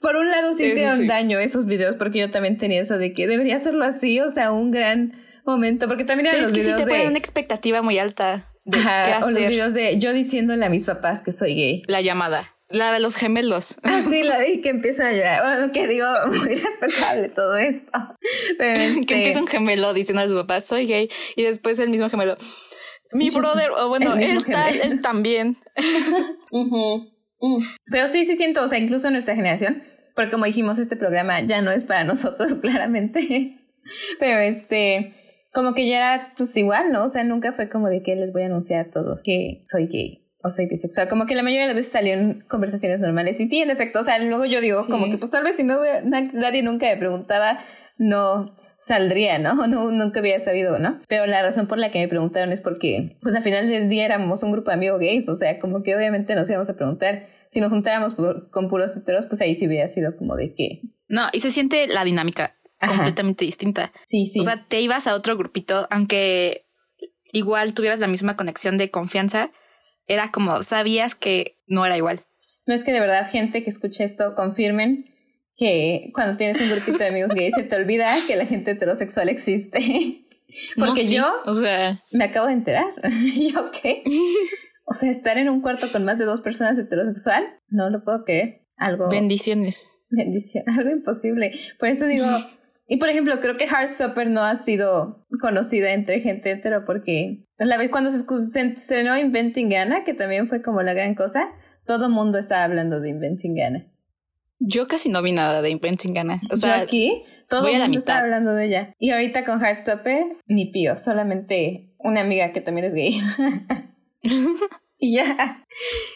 Por un lado, sí Sí, sí, hicieron sí. daño esos videos, porque yo también tenía eso de que debería hacerlo así, o sea, un gran momento. Porque también eran Pero es los que sí videos te ponen una de. expectativa muy alta de Ajá, qué o los hacer. videos de yo diciéndole a mis papás que soy gay. La llamada. La de los gemelos. Así la vi que empieza a llorar. Bueno, que digo, muy respetable todo esto. Pero este, que empieza un gemelo diciendo a su papá, soy gay. Y después el mismo gemelo, mi brother, o bueno, él tal, él también. Ujú, Pero sí, sí siento, o sea, incluso en nuestra generación, porque como dijimos, este programa ya no es para nosotros, claramente. Pero este, como que ya era pues igual, ¿no? O sea, nunca fue como de que les voy a anunciar a todos que soy gay o soy bisexual. Como que la mayoría de las veces salieron conversaciones normales. Y sí, en efecto, o sea, luego yo digo, Sí. como que pues tal vez si no na- nadie nunca me preguntaba, no saldría, ¿no? no nunca había sabido, ¿no? Pero la razón por la que me preguntaron es porque, pues al final del día éramos un grupo de amigos gays, o sea, como que obviamente nos íbamos a preguntar. Si nos juntábamos por- con puros heteros, pues ahí sí hubiera sido como de que. No, y se siente la dinámica Ajá. completamente distinta. Sí, sí. O sea, te ibas a otro grupito, aunque igual tuvieras la misma conexión de confianza, era como sabías que no era igual. No es que de verdad gente que escuche esto confirmen que cuando tienes un grupito de amigos gays se te olvida que la gente heterosexual existe. Porque No, sí, yo o sea, me acabo de enterar. ¿Y yo qué? O sea, estar en un cuarto con más de dos personas heterosexual, no lo puedo creer. Algo bendiciones. bendición, algo imposible. Por eso digo, y por ejemplo, creo que Heartstopper no ha sido conocida entre gente hetero porque la vez cuando se estrenó Inventing Anna, que también fue como la gran cosa, todo mundo estaba hablando de Inventing Anna. Yo casi no vi nada de Inventing Anna. O Yo sea, aquí todo el mundo estaba hablando de ella. Y ahorita con Heartstopper, ni pío, solamente una amiga que también es gay. y ya.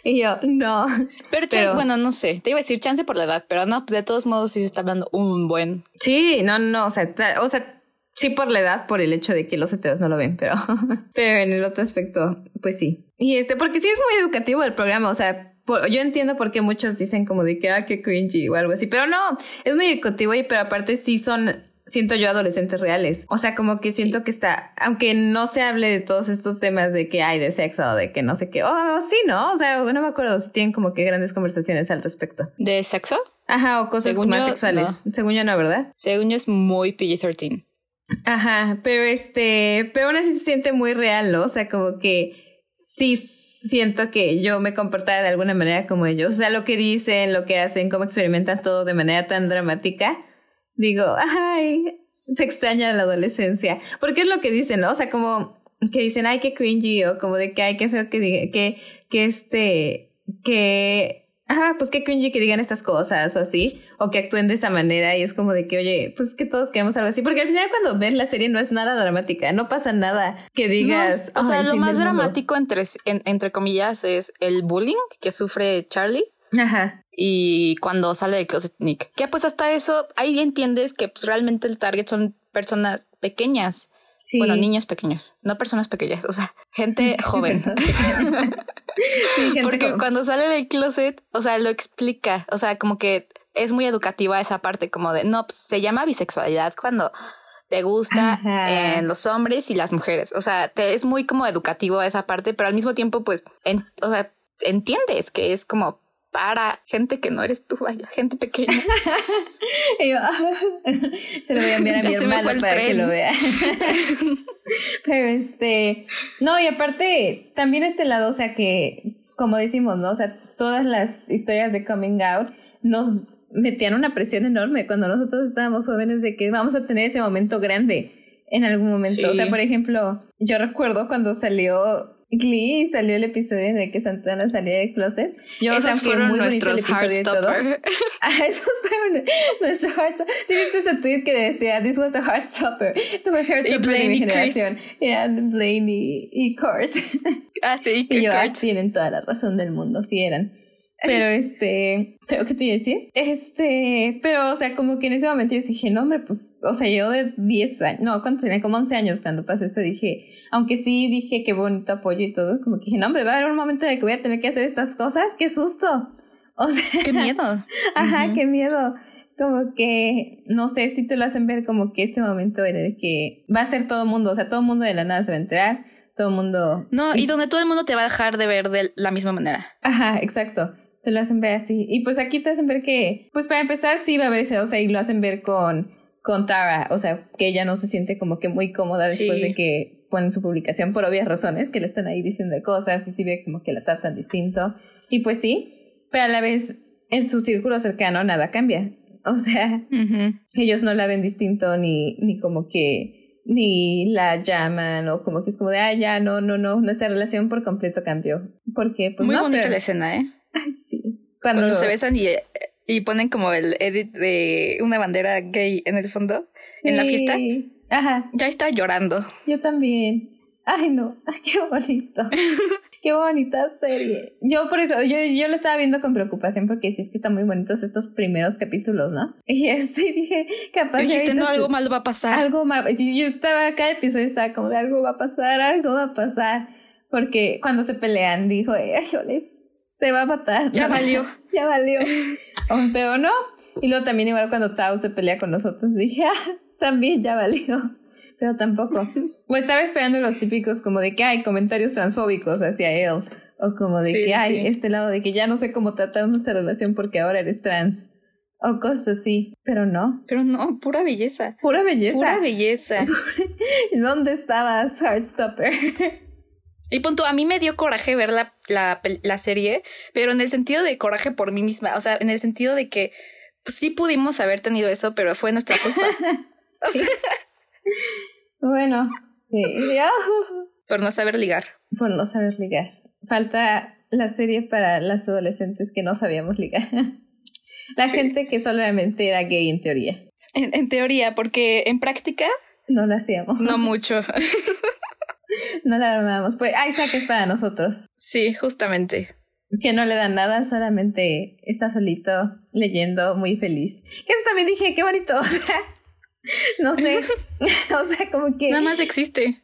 Y yo, no. pero, pero- bueno, no sé. Te iba a decir chance por la edad, pero no, pues de todos modos sí se está hablando un buen. Sí, no, no, o sea, o sea, sí por la edad, por el hecho de que los heteros no lo ven, pero, pero en el otro aspecto, pues sí. Y este, porque sí es muy educativo el programa, o sea, por- yo entiendo por qué muchos dicen como de que, ah, qué cringy o algo así, pero no, es muy educativo y pero aparte sí son, siento yo, adolescentes reales. O sea, como que siento que está, aunque no se hable de todos estos temas de que hay de sexo o de que no sé qué, oh, sí, ¿no? O sea, no me acuerdo si tienen como que grandes conversaciones al respecto. ¿De sexo? Ajá, o cosas más sexuales. Según yo, no, ¿verdad? Según yo es muy PG-13. Ajá, pero este, pero aún así se siente muy real, ¿no? O sea, como que sí siento que yo me comportaba de alguna manera como ellos. O sea, lo que dicen, lo que hacen, cómo experimentan todo de manera tan dramática. Digo, ay, se extraña la adolescencia. Porque es lo que dicen, ¿no? O sea, como que dicen, ay, qué cringy, o como de que, ay, qué feo que diga, que, que este, que, ajá, pues qué cringy que digan estas cosas o así, o que actúen de esa manera y es como de que, oye, pues que todos queremos algo así, porque al final cuando ves la serie no es nada dramática, no pasa nada que digas. No, o sea, "Ay, lo más del mundo". dramático entre, en- entre comillas es el bullying que sufre Charlie Ajá, y cuando sale de closet Nick. Que pues hasta eso, ahí entiendes que pues, realmente el target son personas pequeñas. sí. Bueno, niños pequeños, no personas pequeñas, o sea, gente Sí, joven. Sí, gente Porque como- cuando sale del closet, o sea, lo explica, o sea, como que es muy educativa esa parte, como de, no, pues, se llama bisexualidad cuando te gusta Ajá. en los hombres y las mujeres. O sea, te, es muy como educativo esa parte, pero al mismo tiempo, pues, en- o sea, entiendes que es como para gente que no eres tú, vaya, gente pequeña. Y yo, se lo voy a enviar a mi hermano para que lo vea. Pero este, no, y aparte, también este lado, o sea que, como decimos, ¿no? O sea, todas las historias de coming out nos metían una presión enorme cuando nosotros estábamos jóvenes de que vamos a tener ese momento grande en algún momento. Sí. O sea, por ejemplo, yo recuerdo cuando salió Glee salió el episodio en el que Santana salía del closet. Yo, esos fueron muy nuestros Heartstopper. Ah, esos fueron nuestros Heartstopper. ¿Sí viste ese tweet que decía, this was a Heartstopper? Eso fue Heartstopper de mi generación. Yeah, Blaney y Kurt. Ah, sí, y, y yo, ah, tienen toda la razón del mundo, sí eran. Pero este, pero ¿qué te iba a decir? Este, pero o sea, como que en ese momento yo dije, no, hombre, pues, o sea, yo de 10 años, no, cuando tenía como 11 años cuando pasé eso, dije, aunque sí dije qué bonito apoyo y todo, como que dije, no, hombre, va a haber un momento de que voy a tener que hacer estas cosas, qué susto. O sea, qué miedo. Ajá, qué miedo. Como que, no sé si te lo hacen ver como que este momento era de que va a ser todo mundo, o sea, todo mundo de la nada se va a enterar, todo el mundo... No, y donde todo el mundo te va a dejar de ver de la misma manera. Ajá, exacto te lo hacen ver así. Y pues aquí te hacen ver que, pues para empezar sí va a haber ese, o sea, y lo hacen ver con, con Tara, o sea, que ella no se siente como que muy cómoda después de que ponen su publicación por obvias razones, que le están ahí diciendo cosas y sí ve como que la tratan distinto. Y pues sí, pero a la vez en su círculo cercano nada cambia. O sea, ellos no la ven distinto ni, ni como que ni la llaman o como que es como de, ah, ya, no, no, no, nuestra relación por completo cambió. Porque, pues Muy no, bonita la escena, ¿eh? Ay, sí. Cuando, se besan y, y ponen como el edit de una bandera gay en el fondo, en la fiesta. Ajá. Ya estaba llorando. Yo también. Ay, no, qué bonito. qué bonita serie. Yo por eso, yo, yo lo estaba viendo con preocupación porque sí es que están muy bonitos estos primeros capítulos, ¿no? Y este dije, capaz. Dijiste, no, algo mal va a pasar. Algo mal. Yo estaba, cada episodio estaba como de algo va a pasar, algo va a pasar. Porque cuando se pelean, dijo, ay, se va a matar. Ya valió. ya valió. Pero no. Y luego también igual cuando Tao se pelea con nosotros, dije, ah, también ya valió. Pero tampoco. O estaba esperando los típicos como de que hay comentarios transfóbicos hacia él. O como de que hay este lado de que ya no sé cómo tratar nuestra relación porque ahora eres trans. O cosas así. Pero no. Pero no, pura belleza. Pura belleza. Pura belleza. ¿Dónde estabas, Heartstopper? Y punto, a mí me dio coraje ver la, la, la, serie, pero en el sentido de coraje por mí misma, o sea, en el sentido de que pues, sí pudimos haber tenido eso, pero fue nuestra culpa. bueno, sí. por no saber ligar. Por no saber ligar. Falta la serie para las adolescentes que no sabíamos ligar. La gente que solamente era gay en teoría. En, en teoría, porque en práctica... No lo hacíamos. No mucho. no la armamos. Pues Isaac es para nosotros. Sí, justamente. Que no le dan nada, solamente está solito leyendo, muy feliz. Eso también dije, qué bonito. O sea, no sé. o sea, como que. Nada más existe.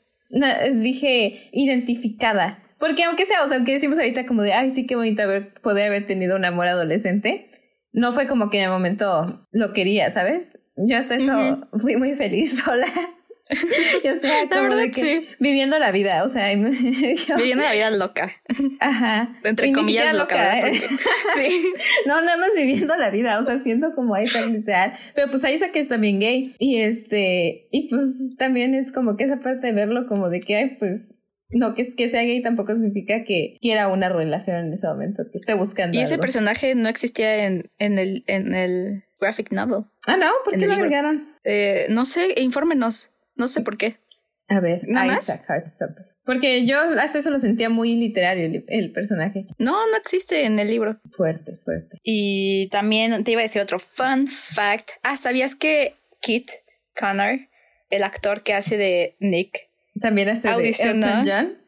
dije identificada. Porque aunque sea, o sea, aunque decimos ahorita como de, ay, sí, qué bonito haber, poder haber tenido un amor adolescente, no fue como que en el momento lo quería, ¿sabes? Yo hasta eso fui muy feliz sola. yo sé, como de que viviendo la vida, o sea, viviendo la vida loca. Ajá. Entre comillas loca. ¿eh? sí. No, nada más viviendo la vida, o sea, siendo como Isaac literal. Pero pues Isaac es también gay. Y este, y pues también es como que esa parte de verlo como de que, hay pues, no, que, es, que sea gay tampoco significa que quiera una relación en ese momento, que esté buscando. Y ese personaje no existía en, en, el, en el graphic novel. Ah, no, ¿por qué lo agregaron? Eh, no sé, infórmenos. No sé por qué. A ver, Isaac Heartstopper. Porque yo hasta eso lo sentía muy literario el, personaje. No, no existe en el libro. Fuerte, fuerte. Y también te iba a decir otro fun fact. Ah, ¿sabías que Kit Connor, el actor que hace de Nick, también hace audicionó, de John?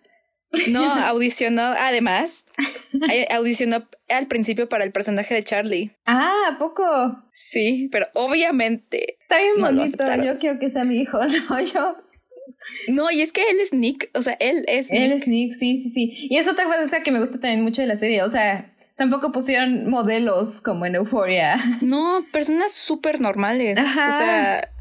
No, audicionó, además, eh, audicionó al principio para el personaje de Charlie. Ah, ¿a poco? Sí, pero obviamente. Está bien bonito, yo quiero que sea mi hijo, no, yo. No, y es que él es Nick, o sea, él es Nick. Él es Nick, sí, sí, sí. Y eso otra cosa que me gusta también mucho de la serie, o sea, tampoco pusieron modelos como en Euphoria. No, personas súper normales. Ajá. O sea,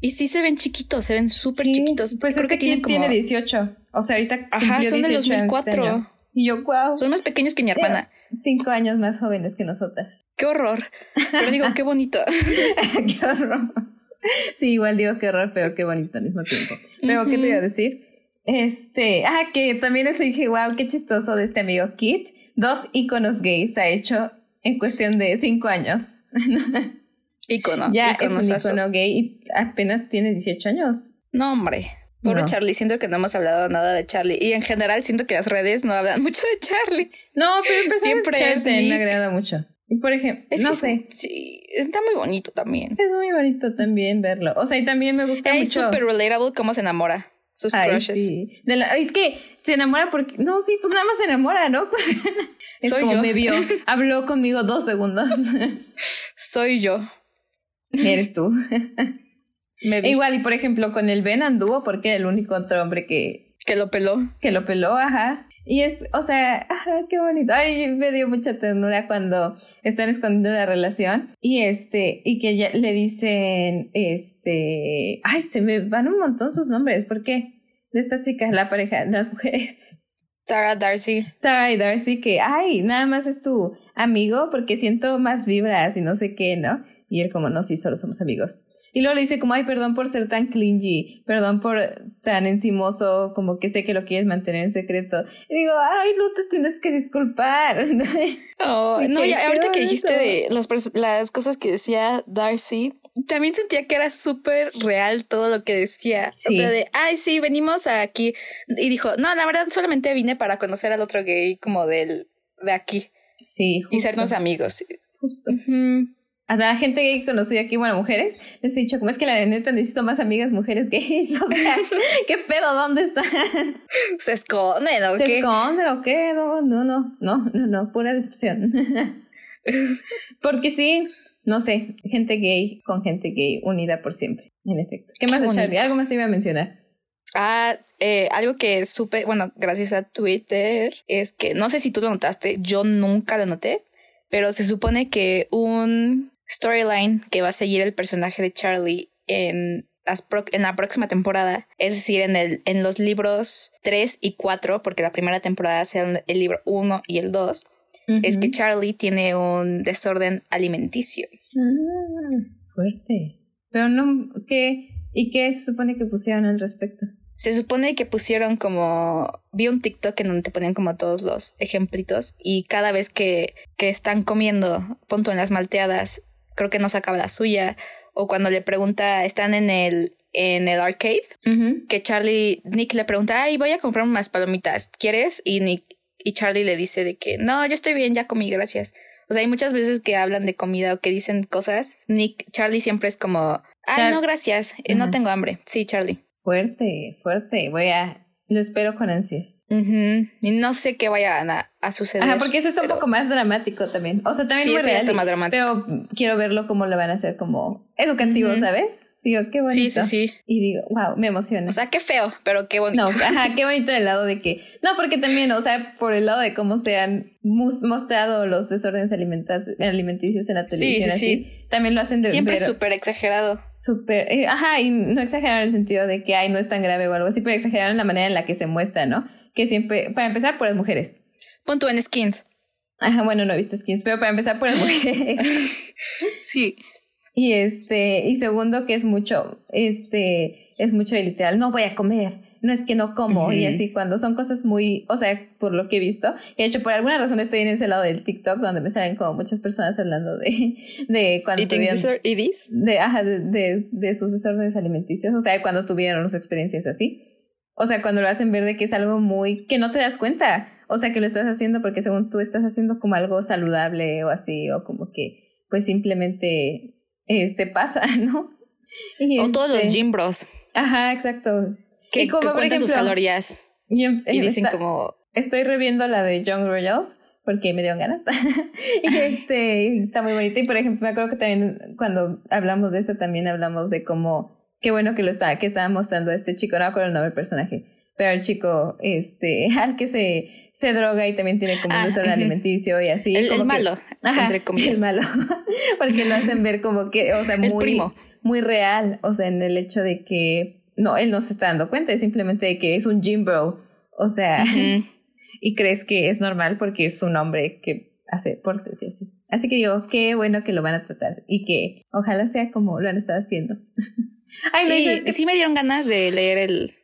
y sí se ven chiquitos, se ven súper chiquitos. Pues Creo es que, tiene, como... tiene 18. O sea, ahorita. Ajá, son de 2004. Este y yo, wow. Son más pequeños que mi hermana. Cinco años más jóvenes que nosotras. Qué horror. Pero digo, qué bonito. qué horror. Sí, igual digo qué horror, pero qué bonito al mismo tiempo. Pero, ¿qué te iba a decir? Este, ah, que también eso dije, wow, qué chistoso de este amigo Kit. Dos íconos gays ha hecho en cuestión de cinco años. Ícono. Ya es un ícono gay y apenas tiene 18 años. No, hombre. Pobre Charlie, siento que no hemos hablado nada de Charlie. Y en general siento que las redes no hablan mucho de Charlie. No, pero siempre es me agrada mucho. Por ejemplo, no sé. Sí, está muy bonito también. Es muy bonito también verlo. O sea, y también me gusta mucho. Es súper relatable cómo se enamora. Sus crushes. Sí. es que se enamora porque. No, sí, pues nada más se enamora, ¿no? es Soy como yo. me vio. Habló conmigo dos segundos. Soy yo. Eres tú. Igual, y por ejemplo, con el Ben anduvo porque era el único otro hombre que. Que lo peló. Que lo peló, ajá. Y es, o sea, ajá, qué bonito. Ay, me dio mucha ternura cuando están escondiendo la relación. Y este, y que ya le dicen, este, ay, se me van un montón sus nombres. ¿Por qué? De estas chicas, la pareja, las mujeres. Tara Darcy. Tara y Darcy, que, ay, nada más es tu amigo porque siento más vibras y no sé qué, ¿no? Y él como, no, sí, solo somos amigos. Y luego le dice como, ay, perdón por ser tan clingy, perdón por tan encimoso, como que sé que lo quieres mantener en secreto. Y digo, ay, no te tienes que disculpar. Oh, no, ya, ahorita que dijiste de las cosas que decía Darcy, también sentía que era súper real todo lo que decía. O sea, de, ay, sí, venimos aquí. Y dijo, no, la verdad solamente vine para conocer al otro gay como del, de aquí. Sí, justo. Y sernos amigos. Justo a la gente gay que conocí aquí, bueno, mujeres, les he dicho, como es que la neta necesito más amigas mujeres gays, o sea, ¿qué pedo? ¿Dónde están? ¿Se esconden o qué? ¿Se esconden o qué? No, no, no, no, no, pura decepción. Porque sí, no sé, gente gay con gente gay unida por siempre, en efecto. ¿Qué más, de Charlie? ¿Algo más te iba a mencionar? Ah, eh, algo que supe, bueno, gracias a Twitter, es que no sé si tú lo notaste, yo nunca lo noté, pero se supone que un storyline que va a seguir el personaje de Charlie en, las en la próxima temporada, es decir, en, el, en los libros 3 y 4, porque la primera temporada sea el libro 1 y el 2, es que Charlie tiene un desorden alimenticio. Ah, fuerte. Pero no, ¿qué? ¿Y qué se supone que pusieron al respecto? Se supone que pusieron como. Vi un TikTok en donde te ponían como todos los ejemplitos y cada vez que, que están comiendo, punto en las malteadas, creo que no sacaba la suya. O cuando le pregunta, están en el, en el arcade, que Charlie, Nick le pregunta, ay, voy a comprar unas palomitas, ¿quieres? Y Nick, y Charlie le dice de que, no, yo estoy bien, ya comí, gracias. O sea, hay muchas veces que hablan de comida o que dicen cosas. Nick, Charlie siempre es como, ay, no, gracias, eh, no tengo hambre. Sí, Charlie. Fuerte, fuerte. Voy a, lo espero con ansias. Y no sé qué vaya a, a suceder. Ajá, porque eso está un poco más dramático también. O sea, también muy real. Está más dramático. Pero quiero verlo como lo van a hacer como educativo, ¿sabes? Digo, qué bonito. Sí, sí, sí. Y digo, wow, me emociona. O sea, qué feo, pero qué bonito. No, ajá, qué bonito el lado de que. No, porque también, o sea, por el lado de cómo se han mostrado los desórdenes alimenticios en la televisión. Sí, sí, sí. También lo hacen de Siempre súper exagerado. Súper. Eh, ajá, y no exagerar en el sentido de que, ay, no es tan grave o algo así, pero exagerar en la manera en la que se muestra, ¿no? Que siempre. Para empezar, por las mujeres. Punto en skins. Ajá, bueno, no he visto skins, pero para empezar, por las mujeres. sí. Y este, y segundo que es mucho, este, es mucho literal, no voy a comer, no es que no como, y así cuando son cosas muy, o sea, por lo que he visto, y de hecho por alguna razón estoy en ese lado del TikTok donde me salen como muchas personas hablando de, de cuando tuvieron, de, ajá, de, de, de sus desórdenes alimenticios, o sea, cuando tuvieron sus experiencias así. O sea, cuando lo hacen ver de que es algo muy, que no te das cuenta. O sea, que lo estás haciendo porque según tú estás haciendo como algo saludable o así, o como que pues simplemente este pasa, ¿no? o todos los este, gym bros. Ajá, exacto. Que, cuentan sus calorías. Y, dicen como... Estoy reviendo la de Young Royals porque me dio ganas. y este, está muy bonita. Y por ejemplo, me acuerdo que también cuando hablamos de esto, también hablamos de cómo, qué bueno que lo está, que estaba mostrando este chico, no me acuerdo el nombre del personaje, pero el chico, este, al que se, se droga y también tiene como un ah, desorden alimenticio y así. El, malo, entre comillas. El malo. Porque lo hacen ver como que, o sea, muy, muy real. O sea, en el hecho de que, no, él no se está dando cuenta, es simplemente de que es un gym bro. O sea, y crees que es normal porque es un hombre que hace deportes y así. Así que digo, qué bueno que lo van a tratar y que ojalá sea como lo han estado haciendo. Ay, sí, sí me dieron ganas de leer el,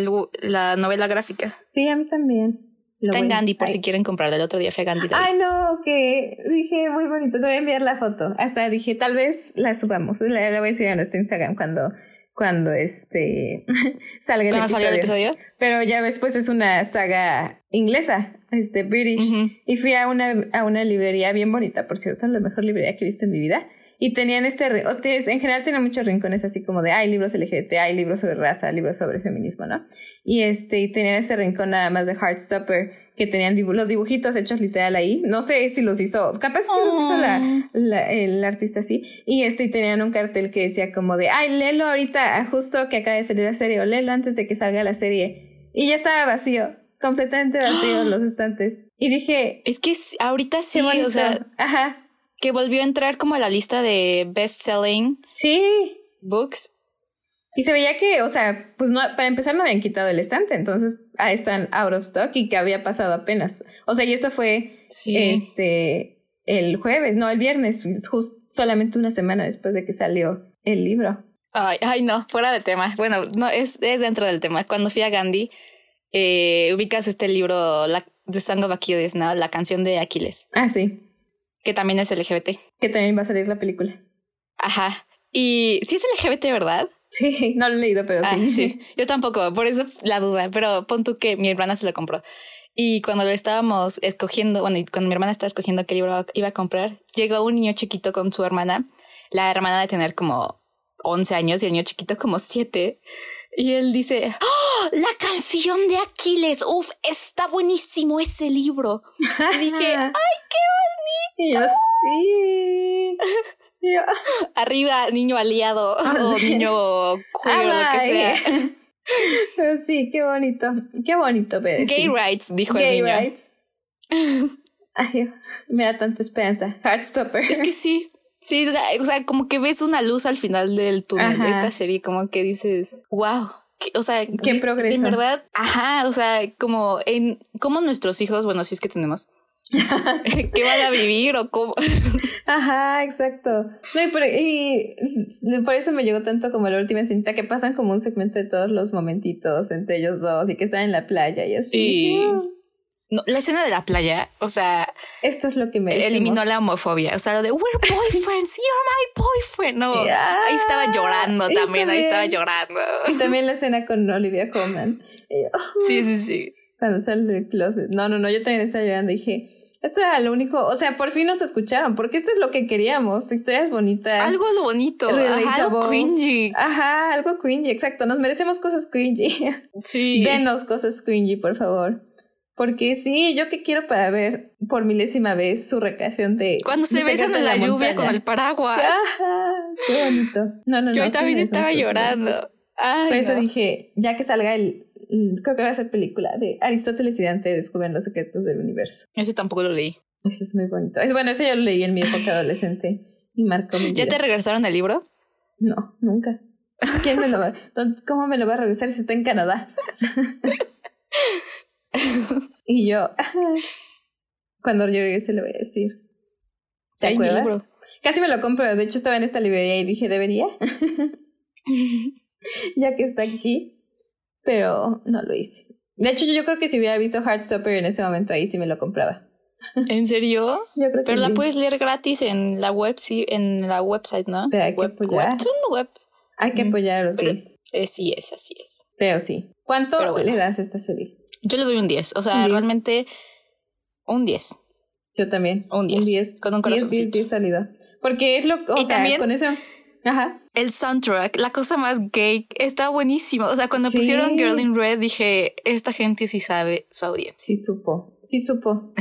la novela gráfica. Sí, a mí también. Está en Gandhi por si quieren comprarla. El otro día fue a Gandhi. Ay, no, que dije muy bonito. Te voy a enviar la foto. Hasta dije, tal vez la subamos. La, voy a subir a nuestro Instagram cuando, cuando este salga el, episodio. Pero ya después es una saga inglesa, este British. Y fui a una, a una librería bien bonita, por cierto, la mejor librería que he visto en mi vida. Y tenían este, en general tienen muchos rincones así como de, hay libros LGBT, hay libros sobre raza, libros sobre feminismo, ¿no? Y este, y tenían este rincón nada más de Heartstopper, que tenían los dibujitos hechos literal ahí. No sé si los hizo, capaz si los hizo la, la, el artista así. Y este, y tenían un cartel que decía como de, ay, léelo ahorita, justo que acaba de salir la serie, o léelo antes de que salga la serie. Y ya estaba vacío, completamente vacío los estantes. Y dije, es que ahorita sí, o sea, ajá que volvió a entrar como a la lista de best-selling sí. books. Y se veía que, o sea, pues no, para empezar no habían quitado el estante, entonces ahí están out of stock y que había pasado apenas. O sea, y eso fue este el jueves, no, el viernes, justo solamente una semana después de que salió el libro. Ay, ay, no, fuera de tema. Bueno, no, es, es dentro del tema. Cuando fui a Gandhi, eh, ubicas este libro, la, The Song of Achilles, ¿no? La canción de Aquiles. Ah, sí que también es LGBT. Que también va a salir la película. Ajá. Y sí es LGBT, ¿verdad? Sí, no lo he leído, pero ah, sí. Yo tampoco, por eso la duda, pero pon tú que mi hermana se lo compró. Y cuando lo estábamos escogiendo, bueno, y cuando mi hermana estaba escogiendo qué libro iba a comprar, llegó un niño chiquito con su hermana, la hermana de tener como 11 años y el niño chiquito como 7. Y él dice, ¡Oh, la canción de Aquiles, uf, está buenísimo ese libro. Y dije, ¡ay, bonito! yo sí. Arriba, niño aliado o niño queer, lo que sea. Pero sí, qué bonito, qué bonito ver. Gay rights, dijo el niño. Gay rights. Ay, me da tanta esperanza. Heartstopper. Es que sí, Sí, o sea, como que ves una luz al final del túnel de esta serie, como que dices, wow. o sea, qué progreso. En verdad, ajá, o sea, como en cómo nuestros hijos, bueno, si es que tenemos, ¿Qué van a vivir o cómo? Ajá, exacto. No, y, por, y, por, eso me llegó tanto como la última cinta que pasan como un segmento de todos los momentitos entre ellos dos y que están en la playa y así. Sí. No, la escena de la playa, o sea. Esto es lo que me. Eliminó la homofobia. O sea, lo de We're boyfriends, you're my boyfriend. No. ahí estaba llorando también, ahí estaba llorando. Y también la escena con Olivia Colman. sí, sí, sí. Cuando sale del closet. No, no, no, yo también estaba llorando y dije. Esto era lo único, o sea, por fin nos escucharon, porque esto es lo que queríamos, historias bonitas. Algo lo bonito, ajá, algo cringy. Ajá, algo cringy, exacto, nos merecemos cosas cringy. Sí. Denos cosas cringy, por favor. Porque sí, yo que quiero para ver por milésima vez su recreación de. Cuando se besan en la, lluvia con el paraguas. qué bonito. No, no, yo también estaba llorando. por eso dije, ya que salga el. Creo que va a ser película de Aristóteles y Dante descubren los secretos del universo. Ese tampoco lo leí. Ese es muy bonito. Es bueno, ese ya lo leí en mi época adolescente y marcó mi ¿Ya te regresaron el libro? No, nunca. ¿Quién me lo va? ¿Cómo me lo va a regresar si está en Canadá? y yo, cuando yo regrese le voy a decir. ¿Te acuerdas? Casi me lo compro, de hecho estaba en esta librería y dije, ¿debería? ya que está aquí, pero no lo hice. De hecho, yo creo que si hubiera visto Heartstopper en ese momento ahí sí me lo compraba. ¿En serio? Yo creo que Pero la puedes leer gratis en la web, sí, en la website, ¿no? Pero hay que apoyar. Web. Hay que apoyar a los gays. Eh, sí es, así es. Pero sí. ¿Cuánto le das a esta serie? Yo le doy un 10. O sea, realmente un 10. Yo también. Un 10. Un 10. Con un corazón. 10, 10, salida. Porque es lo. O y sea, también con eso. Ajá. El soundtrack, la cosa más gay, está buenísimo. O sea, cuando pusieron Girl in Red, dije, esta gente sí sabe su audiencia. Sí supo, sí supo.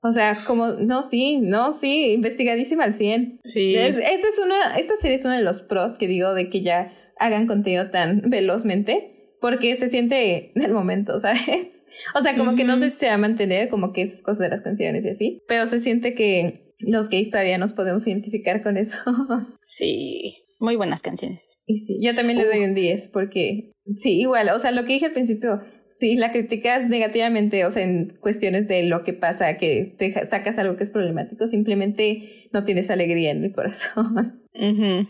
o sea, como, no, sí, no, sí, investigadísima al 100. Sí. esta, es una, esta serie es uno de los pros que digo de que ya hagan contenido tan velozmente porque se siente del momento, ¿sabes? O sea, como que no sé si se va a mantener, como que esas cosas de las canciones y así, pero se siente que los gays todavía nos podemos identificar con eso. Sí, muy buenas canciones. Y sí, yo también le doy un 10 porque, sí, igual, o sea, lo que dije al principio, sí, la criticas negativamente, o sea, en cuestiones de lo que pasa, que te sacas algo que es problemático, simplemente no tienes alegría en el corazón.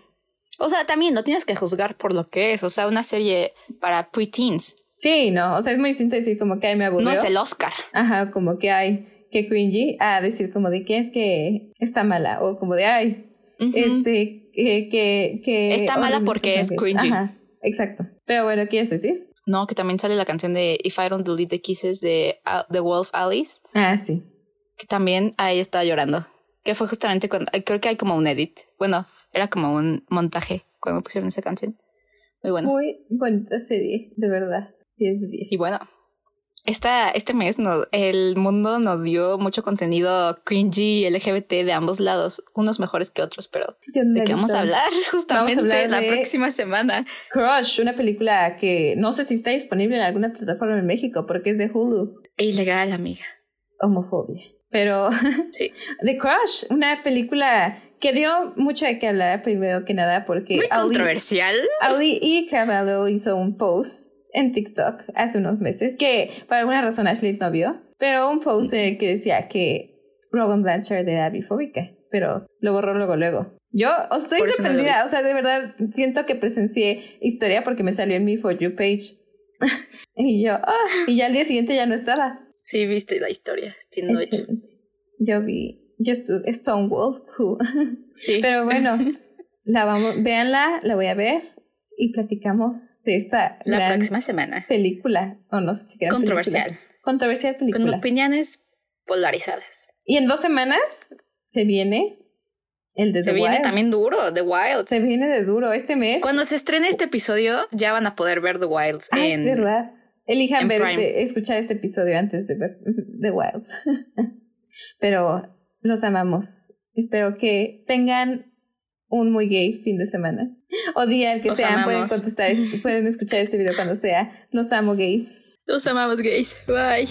O sea, también no tienes que juzgar por lo que es. O sea, una serie para preteens. Sí, no. O sea, es muy distinto decir como que hay me aburrió. No es el Oscar. Ajá, como que hay que cringy. A decir como de que es que está mala. O como de ay, este, que, que, Está mala porque es cringy. Ajá, exacto. Pero bueno, ¿quieres decir? No, que también sale la canción de If I Don't Delete the Kisses de uh, The Wolf Alice. Ah, sí. Que también ahí estaba llorando. Que fue justamente cuando, creo que hay como un edit. Bueno, era como un montaje cuando pusieron esa canción. Muy bueno. Muy bonita serie, de verdad. 10 de 10. Y bueno, esta, este mes el mundo nos dio mucho contenido cringy LGBT de ambos lados, unos mejores que otros, pero de qué vamos a hablar justamente la próxima semana. Crush, una película que no sé si está disponible en alguna plataforma en México porque es de Hulu. Ilegal, amiga. Homofobia. Pero sí. The Crush, una película que dio mucho de qué hablar primero que nada porque... Muy controversial. Ali y Cavallo hizo un post en TikTok hace unos meses que por alguna razón Ashley no vio, pero un post que decía que Robin Blanchard era bifóbica, pero lo borró luego, luego. Yo estoy sorprendida, o sea, de verdad siento que presencié historia porque me salió en mi For You page. y yo, ah, y ya al día siguiente ya no estaba. Sí, viste la historia, siendo hecho. Yo vi, yo estuve Stonewall, sí. Pero bueno, la vamos, véanla, la voy a ver y platicamos de esta la próxima semana. película o no sé si controversial controversial. película. Con opiniones polarizadas. Y en dos semanas se viene el de se viene también duro The Wilds. Se viene de duro este mes. Cuando se estrene este episodio ya van a poder ver The Wilds ah, es verdad. Elijan ver este, escuchar este episodio antes de ver The Wilds. Pero los amamos. Espero que tengan un muy gay fin de semana. O día el que sean, pueden contestar, pueden escuchar este video cuando sea. Los amo gays. Los amamos gays. Bye.